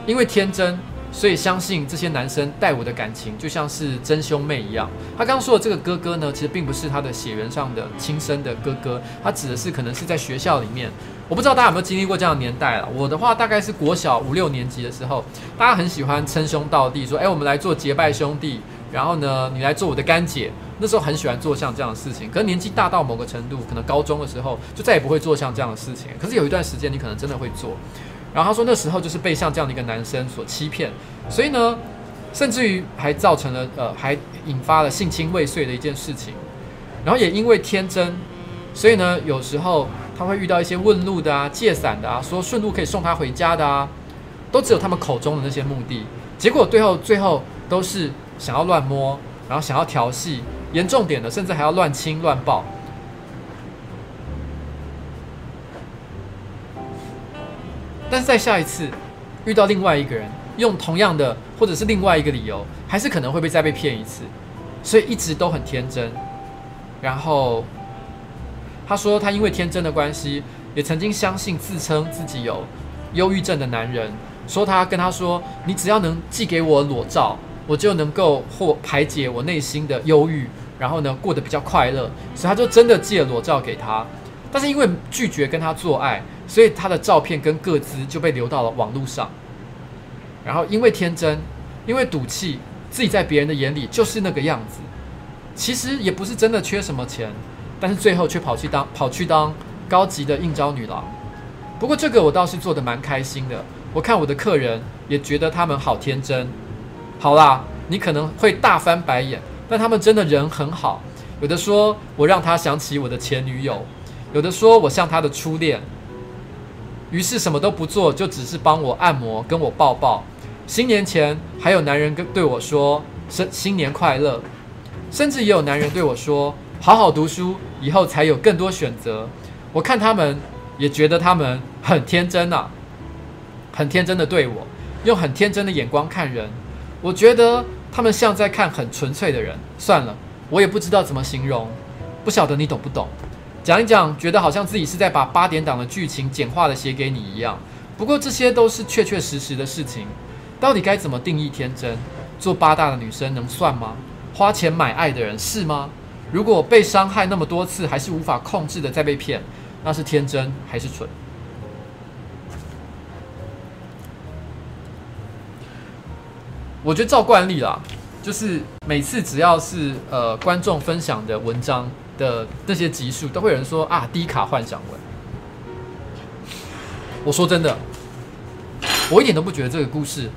因为天真。所以相信这些男生待我的感情就像是真兄妹一样。他刚刚说的这个哥哥呢，其实并不是他的血缘上的亲生的哥哥，他指的是可能是在学校里面。我不知道大家有没有经历过这样的年代了。我的话大概是国小五六年级的时候，大家很喜欢称兄道弟，说：“哎，我们来做结拜兄弟。”然后呢，你来做我的干姐。那时候很喜欢做像这样的事情。可是年纪大到某个程度，可能高中的时候就再也不会做像这样的事情。可是有一段时间，你可能真的会做。然后他说那时候就是被像这样的一个男生所欺骗，所以呢，甚至于还造成了呃，还引发了性侵未遂的一件事情。然后也因为天真，所以呢，有时候他会遇到一些问路的啊、借伞的啊，说顺路可以送他回家的啊，都只有他们口中的那些目的。结果最后最后都是想要乱摸，然后想要调戏，严重点的甚至还要乱亲乱抱。但是在下一次遇到另外一个人，用同样的或者是另外一个理由，还是可能会被再被骗一次，所以一直都很天真。然后他说，他因为天真的关系，也曾经相信自称自己有忧郁症的男人，说他跟他说：“你只要能寄给我裸照，我就能够或排解我内心的忧郁，然后呢过得比较快乐。”所以他就真的寄了裸照给他，但是因为拒绝跟他做爱，所以他的照片跟个资就被流到了网络上。然后因为天真，因为赌气，自己在别人的眼里就是那个样子。其实也不是真的缺什么钱，但是最后却跑去当跑去当高级的应招女郎。不过这个我倒是做得蛮开心的。我看我的客人也觉得他们好天真。好啦，你可能会大翻白眼，但他们真的人很好。有的说我让他想起我的前女友，有的说我像他的初恋。于是什么都不做，就只是帮我按摩，跟我抱抱。新年前还有男人跟对我说新新年快乐。甚至也有男人对我说：“好好读书，以后才有更多选择。”我看他们，也觉得他们很天真呐、啊，很天真的对我，用很天真的眼光看人。我觉得他们像在看很纯粹的人。算了，我也不知道怎么形容，不晓得你懂不懂？讲一讲，觉得好像自己是在把八点档的剧情简化的写给你一样。不过这些都是确确实实的事情。到底该怎么定义天真？做八大的女生能算吗？花钱买爱的人是吗？如果被伤害那么多次，还是无法控制的在被骗，那是天真还是蠢？我觉得照惯例啦，就是每次只要是呃观众分享的文章的那些集数，都会有人说啊，低卡幻想文。我说真的，我一点都不觉得这个故事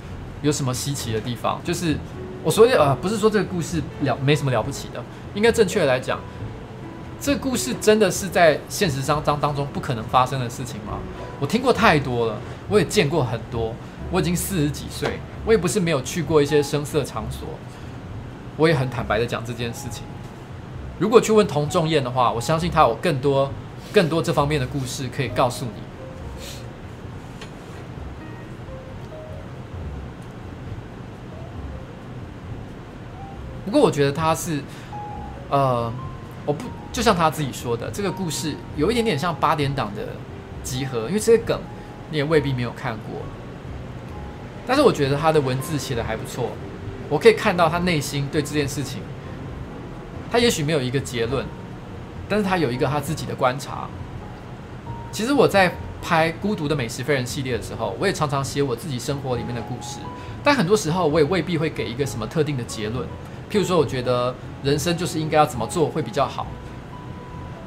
有什么稀奇的地方，就是。我说的呃，不是说这个故事了没什么了不起的，应该正确来讲，这个故事真的是在现实当当当中不可能发生的事情吗？我听过太多了，我也见过很多，我已经四十几岁，我也不是没有去过一些声色场所，我也很坦白的讲这件事情。如果去问童仲彦的话，我相信他有更多更多这方面的故事可以告诉你。不过我觉得他是，呃，我不就像他自己说的，这个故事有一点点像八点档的集合，因为这些梗你也未必没有看过。但是我觉得他的文字写得还不错，我可以看到他内心对这件事情，他也许没有一个结论，但是他有一个他自己的观察。其实我在拍《孤独的美食飞人》系列的时候，我也常常写我自己生活里面的故事，但很多时候我也未必会给一个什么特定的结论。譬如说，我觉得人生就是应该要怎么做会比较好。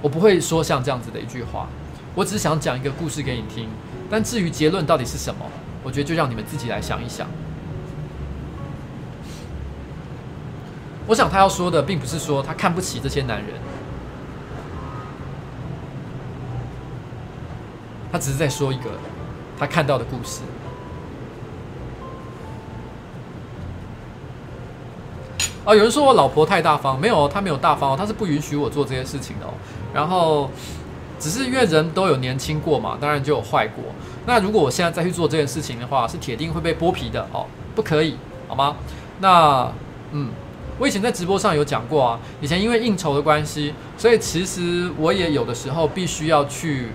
我不会说像这样子的一句话，我只是想讲一个故事给你听。但至于结论到底是什么，我觉得就让你们自己来想一想。我想他要说的，并不是说他看不起这些男人，他只是在说一个他看到的故事。哦，有人说我老婆太大方，没有，她没有大方哦，她是不允许我做这些事情的哦。然后，只是因为人都有年轻过嘛，当然就有坏过。那如果我现在再去做这件事情的话，是铁定会被剥皮的哦，不可以，好吗？那，嗯，我以前在直播上有讲过啊，以前因为应酬的关系，所以其实我也有的时候必须要去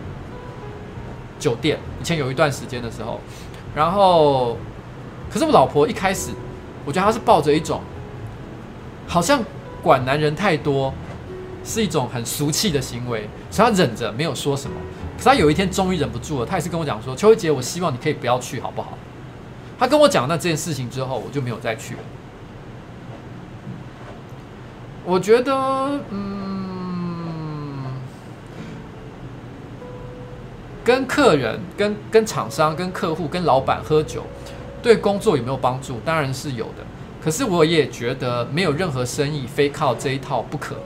酒店。以前有一段时间的时候，然后，可是我老婆一开始，我觉得她是抱着一种。好像管男人太多是一种很俗气的行为，所以她忍着没有说什么。可是她有一天终于忍不住了，她也是跟我讲说：“邱一杰，我希望你可以不要去，好不好？”她跟我讲那这件事情之后，我就没有再去了。我觉得，嗯，跟客人、跟跟厂商、跟客户、跟老板喝酒，对工作有没有帮助？当然是有的。可是我也觉得没有任何生意非靠这一套不可。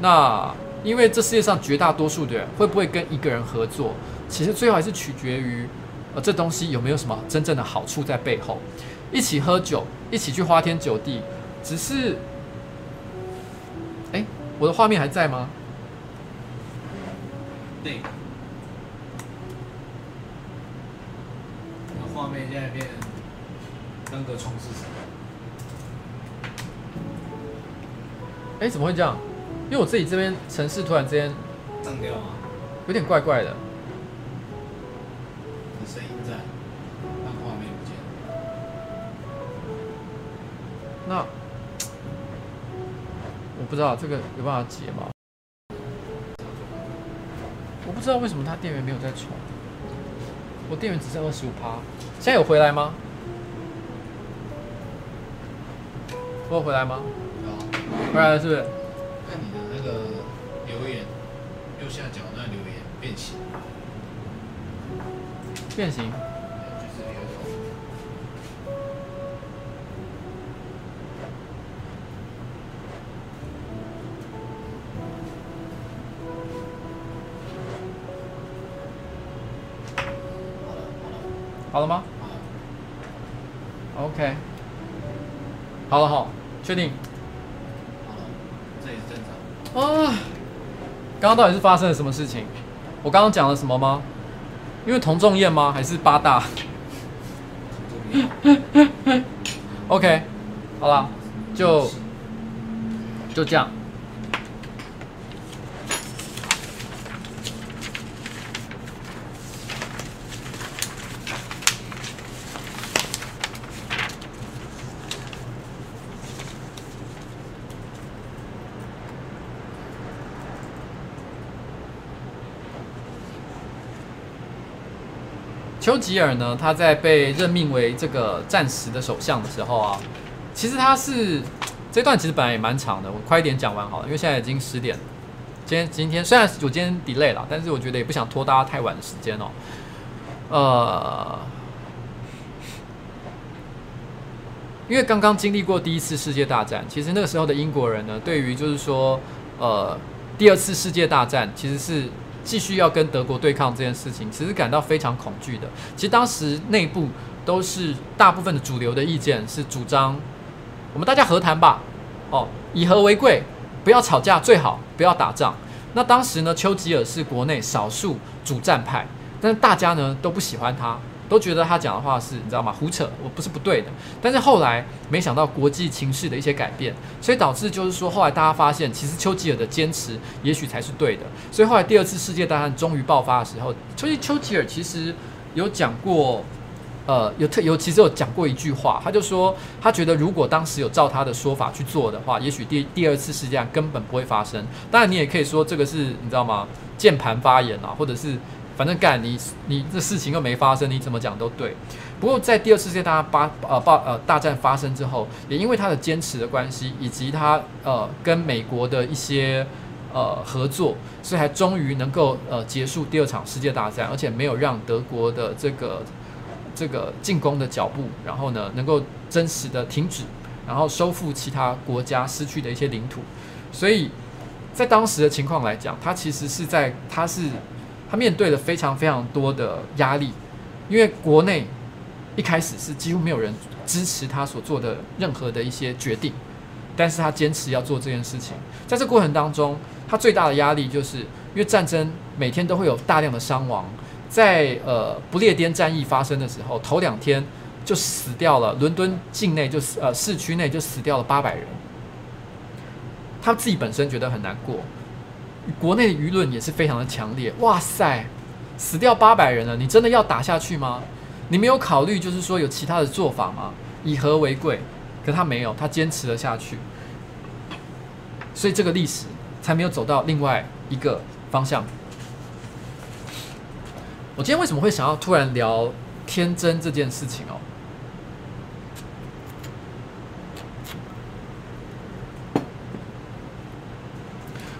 那因为这世界上绝大多数的人会不会跟一个人合作，其实最后还是取决于呃这东西有没有什么真正的好处在背后。一起喝酒，一起去花天酒地，只是，哎，我的画面还在吗？对。画面现在变那个冲是什么？哎，怎么会这样？因为我自己这边城市突然之间脏掉吗？有点怪怪的。你声音在，但画面不见。那我不知道这个有办法解吗？我不知道为什么它电源没有在充。我电源只剩二十五趴，现在有回来吗？我有回来吗？有。回来了是不是？看你的那个留言，右下角那留言变形。变形。好了吗？好。OK。好了好，确定。好了，这也是正常。啊！刚刚到底是发生了什么事情？我刚刚讲了什么吗？因为同仲宴吗？还是八大？OK，好了，就就这样。丘吉尔呢，他在被任命为这个战时的首相的时候啊，其实他是这段其实本来也蛮长的，我快一点讲完好了，因为现在已经十点。今天今天虽然我今天 delay 了，但是我觉得也不想拖大家太晚的时间哦。呃，因为刚刚经历过第一次世界大战，其实那个时候的英国人呢，对于就是说，呃，第二次世界大战其实是。继续要跟德国对抗这件事情，其实感到非常恐惧的。其实当时内部都是大部分的主流的意见是主张，我们大家和谈吧，哦，以和为贵，不要吵架，最好不要打仗。那当时呢，丘吉尔是国内少数主战派，但是大家呢都不喜欢他。都觉得他讲的话是你知道吗？胡扯，我不是不对的。但是后来没想到国际情势的一些改变，所以导致就是说，后来大家发现，其实丘吉尔的坚持也许才是对的。所以后来第二次世界大战终于爆发的时候，丘吉丘吉尔其实有讲过，呃，有特有其实有讲过一句话，他就说他觉得如果当时有照他的说法去做的话，也许第第二次世界大战根本不会发生。当然你也可以说这个是你知道吗？键盘发言啊，或者是。反正干你，你这事情又没发生，你怎么讲都对。不过在第二次世界大战发呃爆呃大战发生之后，也因为他的坚持的关系，以及他呃跟美国的一些呃合作，所以还终于能够呃结束第二场世界大战，而且没有让德国的这个这个进攻的脚步，然后呢能够真实的停止，然后收复其他国家失去的一些领土。所以在当时的情况来讲，他其实是在他是。他面对了非常非常多的压力，因为国内一开始是几乎没有人支持他所做的任何的一些决定，但是他坚持要做这件事情。在这过程当中，他最大的压力就是因为战争每天都会有大量的伤亡，在呃不列颠战役发生的时候，头两天就死掉了，伦敦境内就呃市区内就死掉了八百人，他自己本身觉得很难过。国内的舆论也是非常的强烈，哇塞，死掉八百人了，你真的要打下去吗？你没有考虑就是说有其他的做法吗？以和为贵，可他没有，他坚持了下去，所以这个历史才没有走到另外一个方向。我今天为什么会想要突然聊天真这件事情哦？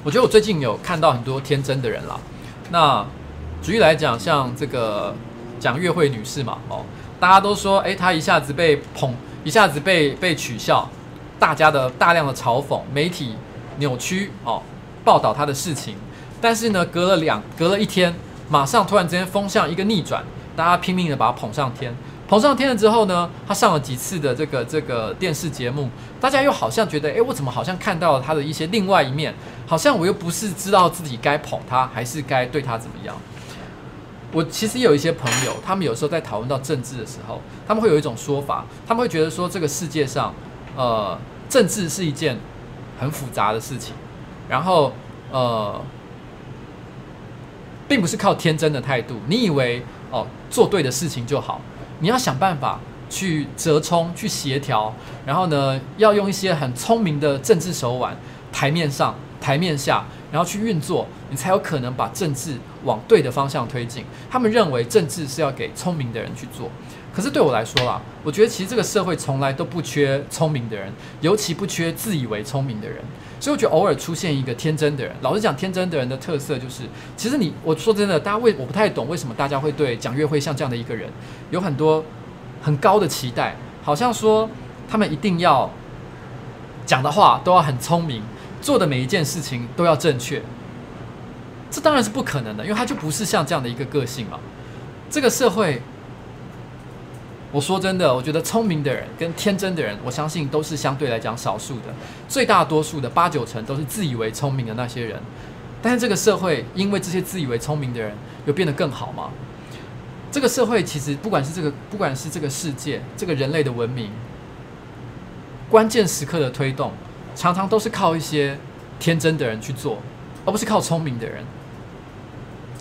我觉得我最近有看到很多天真的人啦。那举例来讲，像这个蒋月惠女士嘛，哦，大家都说，诶，她一下子被捧，一下子被被取笑，大家的大量的嘲讽，媒体扭曲哦，报道她的事情。但是呢，隔了两隔了一天，马上突然之间风向一个逆转，大家拼命的把她捧上天。捧上天了之后呢，他上了几次的这个这个电视节目，大家又好像觉得，诶，我怎么好像看到了他的一些另外一面？好像我又不是知道自己该捧他，还是该对他怎么样？我其实有一些朋友，他们有时候在讨论到政治的时候，他们会有一种说法，他们会觉得说这个世界上，呃，政治是一件很复杂的事情，然后呃，并不是靠天真的态度，你以为哦做对的事情就好，你要想办法去折冲、去协调，然后呢，要用一些很聪明的政治手腕，台面上、台面下。然后去运作，你才有可能把政治往对的方向推进。他们认为政治是要给聪明的人去做，可是对我来说啦，我觉得其实这个社会从来都不缺聪明的人，尤其不缺自以为聪明的人。所以我觉得偶尔出现一个天真的人，老实讲，天真的人的特色就是，其实你我说真的，大家为我不太懂为什么大家会对蒋月惠像这样的一个人有很多很高的期待，好像说他们一定要讲的话都要很聪明。做的每一件事情都要正确，这当然是不可能的，因为他就不是像这样的一个个性嘛。这个社会，我说真的，我觉得聪明的人跟天真的人，我相信都是相对来讲少数的，最大多数的八九成都是自以为聪明的那些人。但是这个社会，因为这些自以为聪明的人，有变得更好吗？这个社会其实不管是这个，不管是这个世界，这个人类的文明，关键时刻的推动。常常都是靠一些天真的人去做，而不是靠聪明的人。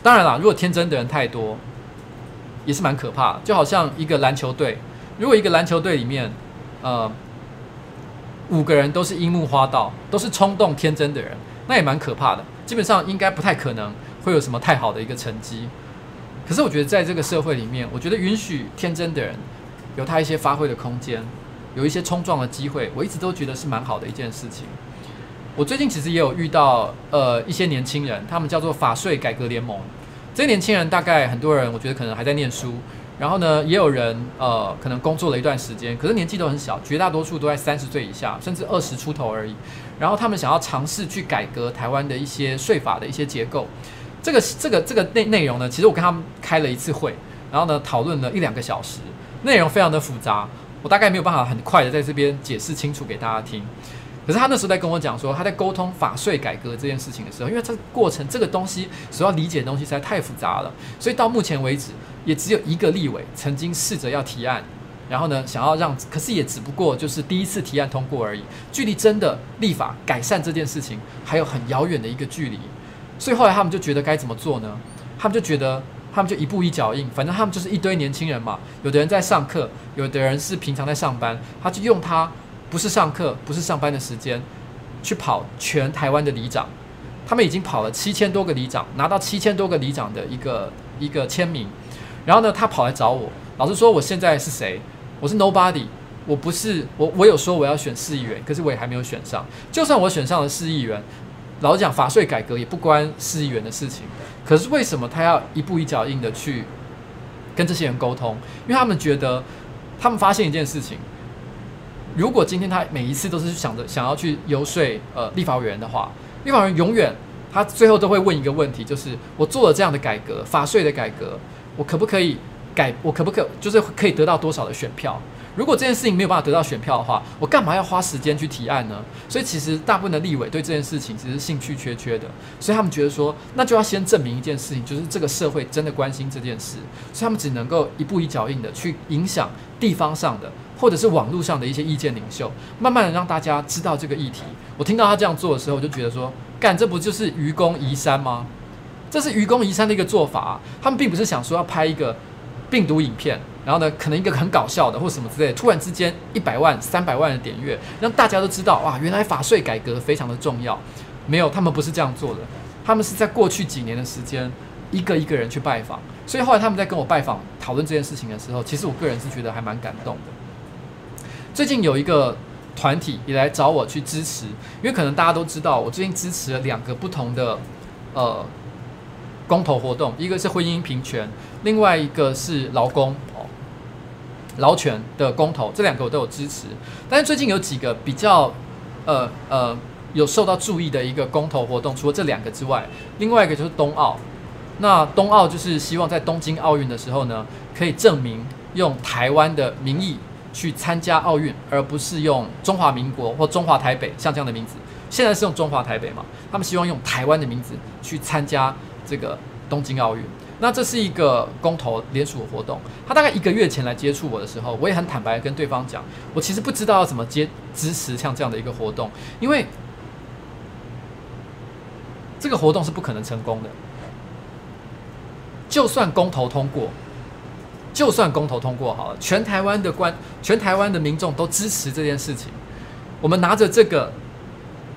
当然啦，如果天真的人太多，也是蛮可怕。就好像一个篮球队，如果一个篮球队里面，呃，五个人都是樱木花道，都是冲动天真的人，那也蛮可怕的。基本上应该不太可能会有什么太好的一个成绩。可是我觉得在这个社会里面，我觉得允许天真的人有他一些发挥的空间。有一些冲撞的机会，我一直都觉得是蛮好的一件事情。我最近其实也有遇到呃一些年轻人，他们叫做法税改革联盟。这些年轻人大概很多人，我觉得可能还在念书，然后呢，也有人呃可能工作了一段时间，可是年纪都很小，绝大多数都在三十岁以下，甚至二十出头而已。然后他们想要尝试去改革台湾的一些税法的一些结构。这个这个这个内内容呢，其实我跟他们开了一次会，然后呢讨论了一两个小时，内容非常的复杂。我大概没有办法很快的在这边解释清楚给大家听，可是他那时候在跟我讲说，他在沟通法税改革这件事情的时候，因为这个过程这个东西所要理解的东西实在太复杂了，所以到目前为止也只有一个立委曾经试着要提案，然后呢想要让，可是也只不过就是第一次提案通过而已，距离真的立法改善这件事情还有很遥远的一个距离，所以后来他们就觉得该怎么做呢？他们就觉得。他们就一步一脚印，反正他们就是一堆年轻人嘛。有的人在上课，有的人是平常在上班。他就用他不是上课、不是上班的时间，去跑全台湾的里长。他们已经跑了七千多个里长，拿到七千多个里长的一个一个签名。然后呢，他跑来找我，老实说，我现在是谁？我是 nobody，我不是我。我有说我要选市议员，可是我也还没有选上。就算我选上了市议员，老实讲，法税改革也不关市议员的事情。可是为什么他要一步一脚印的去跟这些人沟通？因为他们觉得，他们发现一件事情：如果今天他每一次都是想着想要去游说呃立法委员的话，立法委员永远他最后都会问一个问题，就是我做了这样的改革，法税的改革，我可不可以改？我可不可就是可以得到多少的选票？如果这件事情没有办法得到选票的话，我干嘛要花时间去提案呢？所以其实大部分的立委对这件事情其实兴趣缺缺的，所以他们觉得说，那就要先证明一件事情，就是这个社会真的关心这件事，所以他们只能够一步一脚印的去影响地方上的或者是网络上的一些意见领袖，慢慢的让大家知道这个议题。我听到他这样做的时候，我就觉得说，干，这不就是愚公移山吗？这是愚公移山的一个做法，他们并不是想说要拍一个病毒影片。然后呢，可能一个很搞笑的或什么之类的，突然之间一百万、三百万的点阅，让大家都知道哇，原来法税改革非常的重要。没有，他们不是这样做的，他们是在过去几年的时间，一个一个人去拜访。所以后来他们在跟我拜访讨论这件事情的时候，其实我个人是觉得还蛮感动的。最近有一个团体也来找我去支持，因为可能大家都知道，我最近支持了两个不同的呃公投活动，一个是婚姻平权，另外一个是劳工哦。劳权的公投，这两个我都有支持。但是最近有几个比较，呃呃，有受到注意的一个公投活动，除了这两个之外，另外一个就是冬奥。那冬奥就是希望在东京奥运的时候呢，可以证明用台湾的名义去参加奥运，而不是用中华民国或中华台北像这样的名字。现在是用中华台北嘛？他们希望用台湾的名字去参加这个东京奥运。那这是一个公投联署的活动，他大概一个月前来接触我的时候，我也很坦白跟对方讲，我其实不知道要怎么接支持像这样的一个活动，因为这个活动是不可能成功的。就算公投通过，就算公投通过好了，全台湾的官，全台湾的民众都支持这件事情，我们拿着这个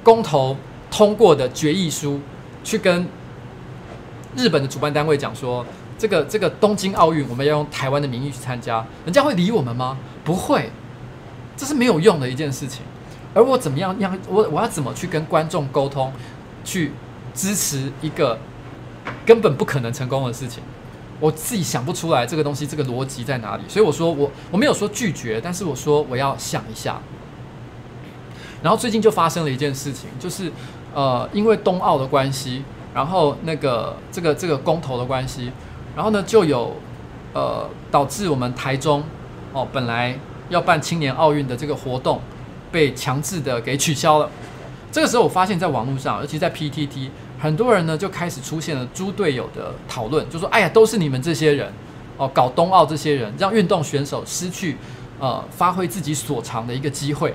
公投通过的决议书去跟。日本的主办单位讲说，这个这个东京奥运我们要用台湾的名义去参加，人家会理我们吗？不会，这是没有用的一件事情。而我怎么样样，我我要怎么去跟观众沟通，去支持一个根本不可能成功的事情？我自己想不出来这个东西，这个逻辑在哪里？所以我说我我没有说拒绝，但是我说我要想一下。然后最近就发生了一件事情，就是呃，因为冬奥的关系。然后那个这个这个公投的关系，然后呢就有呃导致我们台中哦本来要办青年奥运的这个活动被强制的给取消了。这个时候我发现，在网络上，尤其在 PTT，很多人呢就开始出现了猪队友的讨论，就说：“哎呀，都是你们这些人哦，搞冬奥这些人，让运动选手失去呃发挥自己所长的一个机会。”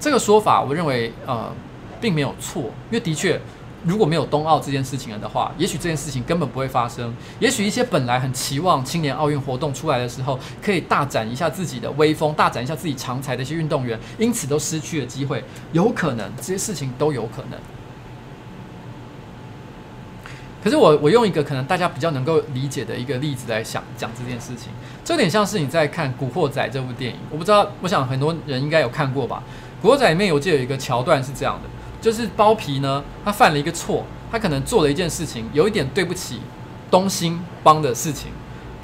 这个说法，我认为呃并没有错，因为的确。如果没有冬奥这件事情了的话，也许这件事情根本不会发生。也许一些本来很期望青年奥运活动出来的时候，可以大展一下自己的威风，大展一下自己长才的一些运动员，因此都失去了机会。有可能这些事情都有可能。可是我我用一个可能大家比较能够理解的一个例子来想讲这件事情，这有点像是你在看《古惑仔》这部电影。我不知道，我想很多人应该有看过吧？《古惑仔》里面有记有一个桥段是这样的。就是包皮呢，他犯了一个错，他可能做了一件事情，有一点对不起东兴帮的事情，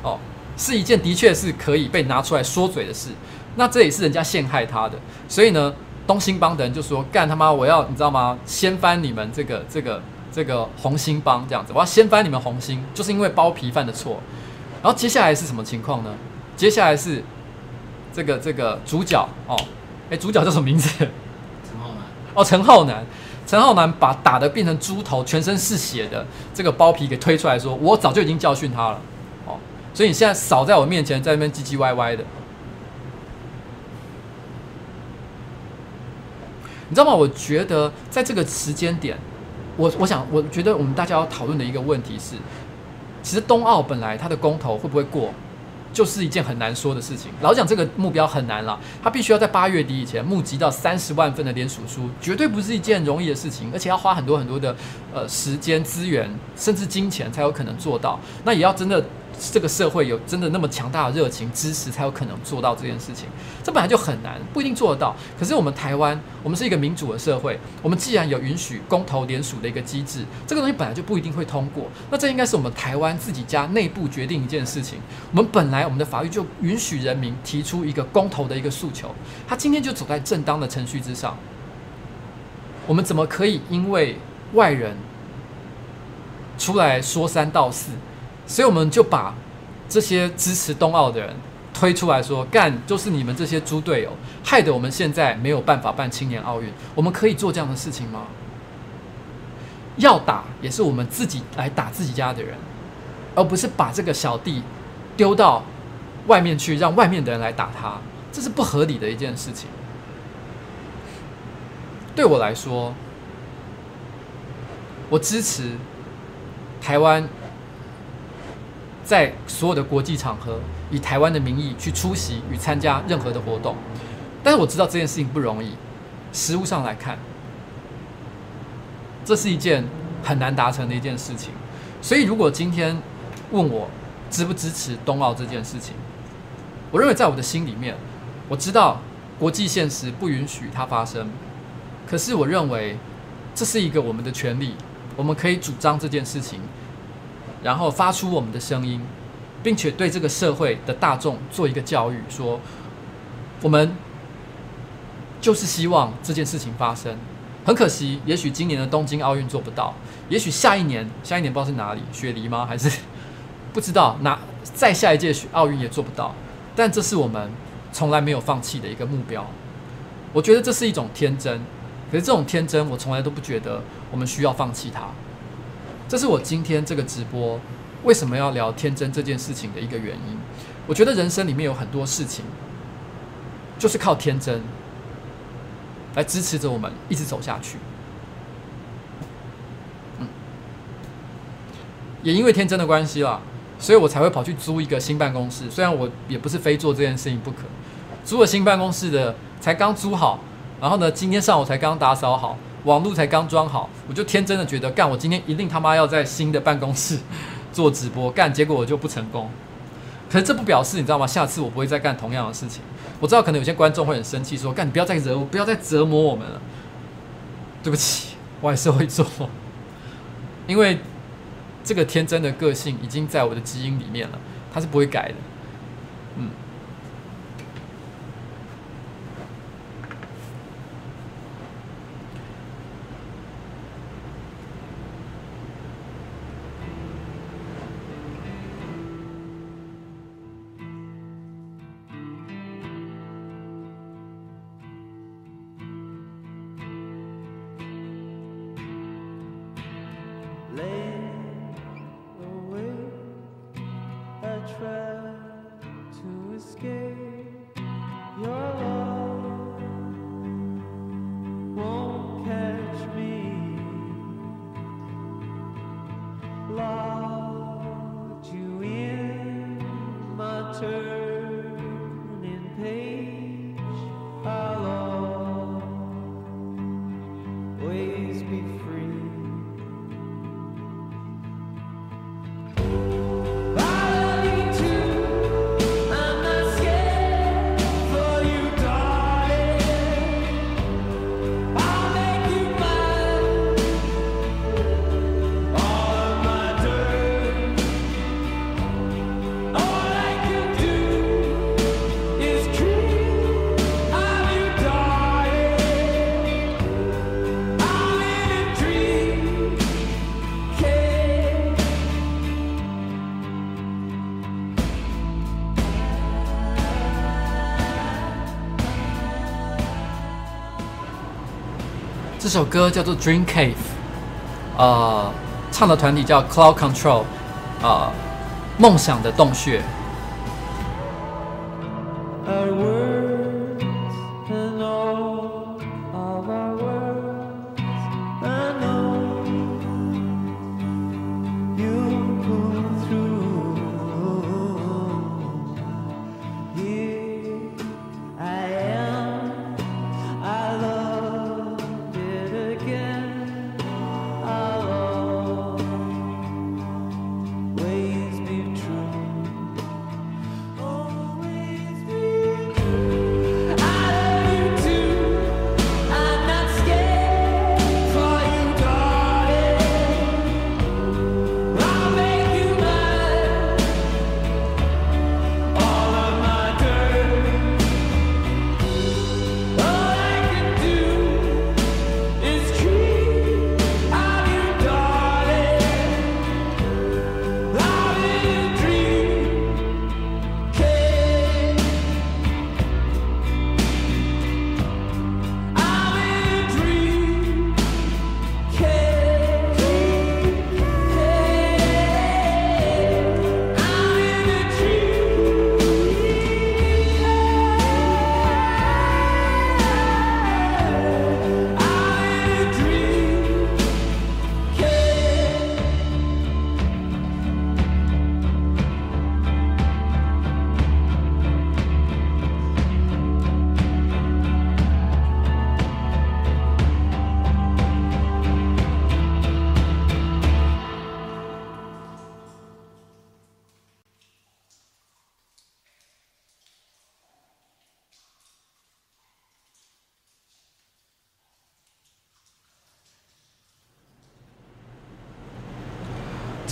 哦，是一件的确是可以被拿出来说嘴的事。那这也是人家陷害他的，所以呢，东兴帮的人就说：“干他妈，我要你知道吗？掀翻你们这个这个这个红星帮这样子，我要掀翻你们红星，就是因为包皮犯的错。”然后接下来是什么情况呢？接下来是这个这个主角哦，哎，主角叫什么名字？陈浩南哦，陈浩南，陈浩南把打的变成猪头、全身是血的这个包皮给推出来说：“我早就已经教训他了。”哦，所以你现在少在我面前在那边唧唧歪歪的，你知道吗？我觉得在这个时间点，我我想，我觉得我们大家要讨论的一个问题是，其实冬奥本来它的公投会不会过？就是一件很难说的事情。老讲这个目标很难了，他必须要在八月底以前募集到三十万份的联署书，绝对不是一件容易的事情，而且要花很多很多的呃时间、资源，甚至金钱才有可能做到。那也要真的。这个社会有真的那么强大的热情支持，才有可能做到这件事情。这本来就很难，不一定做得到。可是我们台湾，我们是一个民主的社会，我们既然有允许公投联署的一个机制，这个东西本来就不一定会通过。那这应该是我们台湾自己家内部决定一件事情。我们本来我们的法律就允许人民提出一个公投的一个诉求，他今天就走在正当的程序之上。我们怎么可以因为外人出来说三道四？所以我们就把这些支持冬奥的人推出来说，干就是你们这些猪队友，害得我们现在没有办法办青年奥运。我们可以做这样的事情吗？要打也是我们自己来打自己家的人，而不是把这个小弟丢到外面去，让外面的人来打他，这是不合理的一件事情。对我来说，我支持台湾。在所有的国际场合，以台湾的名义去出席与参加任何的活动，但是我知道这件事情不容易。实务上来看，这是一件很难达成的一件事情。所以，如果今天问我支不支持冬奥这件事情，我认为在我的心里面，我知道国际现实不允许它发生。可是，我认为这是一个我们的权利，我们可以主张这件事情。然后发出我们的声音，并且对这个社会的大众做一个教育，说我们就是希望这件事情发生。很可惜，也许今年的东京奥运做不到，也许下一年，下一年不知道是哪里，雪梨吗？还是 不知道哪？再下一届奥运也做不到。但这是我们从来没有放弃的一个目标。我觉得这是一种天真，可是这种天真，我从来都不觉得我们需要放弃它。这是我今天这个直播为什么要聊天真这件事情的一个原因。我觉得人生里面有很多事情，就是靠天真来支持着我们一直走下去。嗯，也因为天真的关系啦，所以我才会跑去租一个新办公室。虽然我也不是非做这件事情不可，租了新办公室的才刚租好，然后呢，今天上午才刚打扫好，网路才刚装好，我就天真的觉得，干，我今天一定他妈要在新的办公室。做直播干，结果我就不成功。可是这不表示你知道吗？下次我不会再干同样的事情。我知道可能有些观众会很生气，说：“干，你不要再惹我，不要再折磨我们了。”对不起，我还是会做，因为这个天真的个性已经在我的基因里面了，它是不会改的。这首歌叫做《Dream Cave》，呃，唱的团体叫 Cloud Control，呃，梦想的洞穴。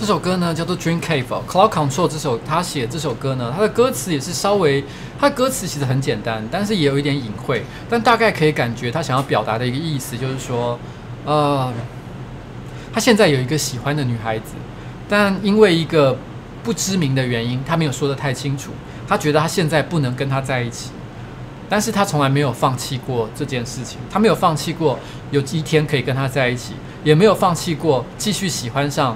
这首歌呢叫做《Dream Cave》，Cloud Control 这首他写这首歌呢，他的歌词也是稍微，他的歌词其实很简单，但是也有一点隐晦，但大概可以感觉他想要表达的一个意思就是说，呃，他现在有一个喜欢的女孩子，但因为一个不知名的原因，他没有说得太清楚，他觉得他现在不能跟他在一起，但是他从来没有放弃过这件事情，他没有放弃过有一天可以跟他在一起，也没有放弃过继续喜欢上。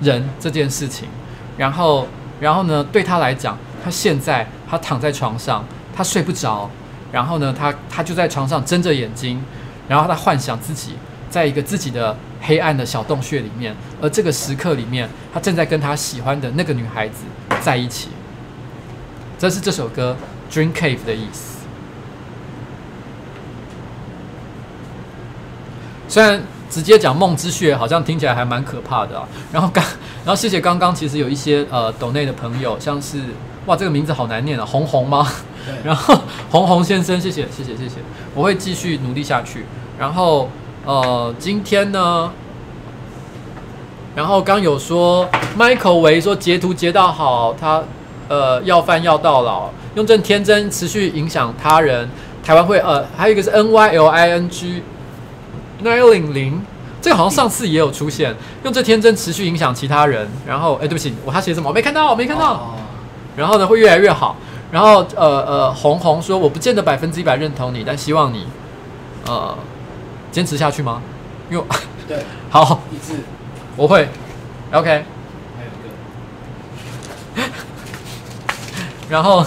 人这件事情，然后，然后呢，对他来讲，他现在他躺在床上，他睡不着，然后呢，他他就在床上睁着眼睛，然后他幻想自己在一个自己的黑暗的小洞穴里面，而这个时刻里面，他正在跟他喜欢的那个女孩子在一起。这是这首歌《Dream Cave》的意思。虽然直接讲梦之穴好像听起来还蛮可怕的啊。然后刚，然后谢谢刚刚其实有一些呃抖内的朋友，像是哇这个名字好难念啊，红红吗？然后红红先生，谢谢谢谢谢谢，我会继续努力下去。然后呃今天呢，然后刚有说 Michael 维说截图截到好，他呃要饭要到老，用这天真持续影响他人，台湾会呃还有一个是 N Y L I N G。Nine 零零，这个好像上次也有出现，用这天真持续影响其他人，然后哎，对不起，我他写什么？我没看到，我没看到。哦、然后呢，会越来越好。然后呃呃，红红说，我不见得百分之一百认同你，但希望你呃坚持下去吗？因为对，好一致，我会。OK。还有一个。然后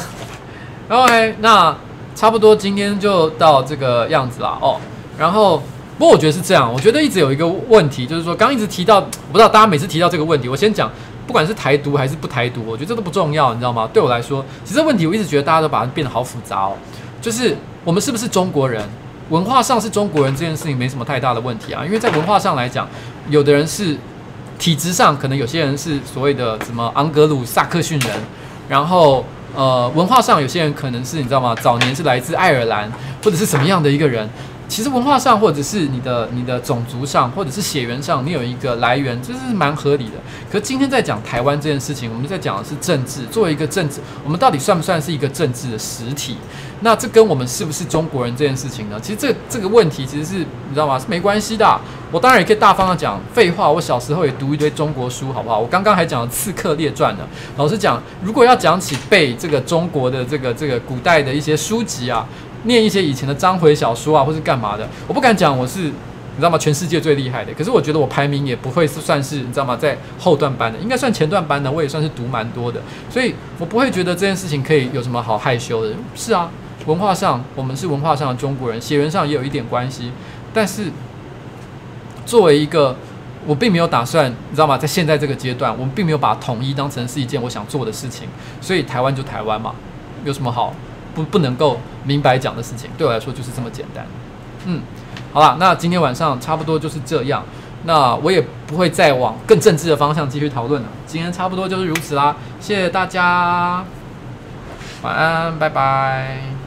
，OK，那差不多今天就到这个样子了哦。然后。不过我觉得是这样，我觉得一直有一个问题，就是说刚刚一直提到，我不知道大家每次提到这个问题，我先讲，不管是台独还是不台独，我觉得这都不重要，你知道吗？对我来说，其实问题我一直觉得大家都把它变得好复杂哦。就是我们是不是中国人，文化上是中国人这件事情没什么太大的问题啊，因为在文化上来讲，有的人是体质上可能有些人是所谓的什么盎格鲁撒克逊人，然后呃文化上有些人可能是你知道吗？早年是来自爱尔兰或者是什么样的一个人。其实文化上，或者是你的你的种族上，或者是血缘上，你有一个来源，这是蛮合理的。可是今天在讲台湾这件事情，我们在讲的是政治。作为一个政治，我们到底算不算是一个政治的实体？那这跟我们是不是中国人这件事情呢？其实这这个问题其实是你知道吗？是没关系的。我当然也可以大方的讲废话。我小时候也读一堆中国书，好不好？我刚刚还讲了《刺客列传》呢。老实讲，如果要讲起背这个中国的这个这个古代的一些书籍啊。念一些以前的章回小说啊，或是干嘛的，我不敢讲我是你知道吗？全世界最厉害的，可是我觉得我排名也不会是算是你知道吗？在后段班的，应该算前段班的，我也算是读蛮多的，所以我不会觉得这件事情可以有什么好害羞的。是啊，文化上我们是文化上的中国人，血缘上也有一点关系，但是作为一个，我并没有打算你知道吗？在现在这个阶段，我们并没有把统一当成是一件我想做的事情，所以台湾就台湾嘛，有什么好？不不能够明白讲的事情，对我来说就是这么简单。嗯，好了，那今天晚上差不多就是这样。那我也不会再往更政治的方向继续讨论了。今天差不多就是如此啦，谢谢大家，晚安，拜拜。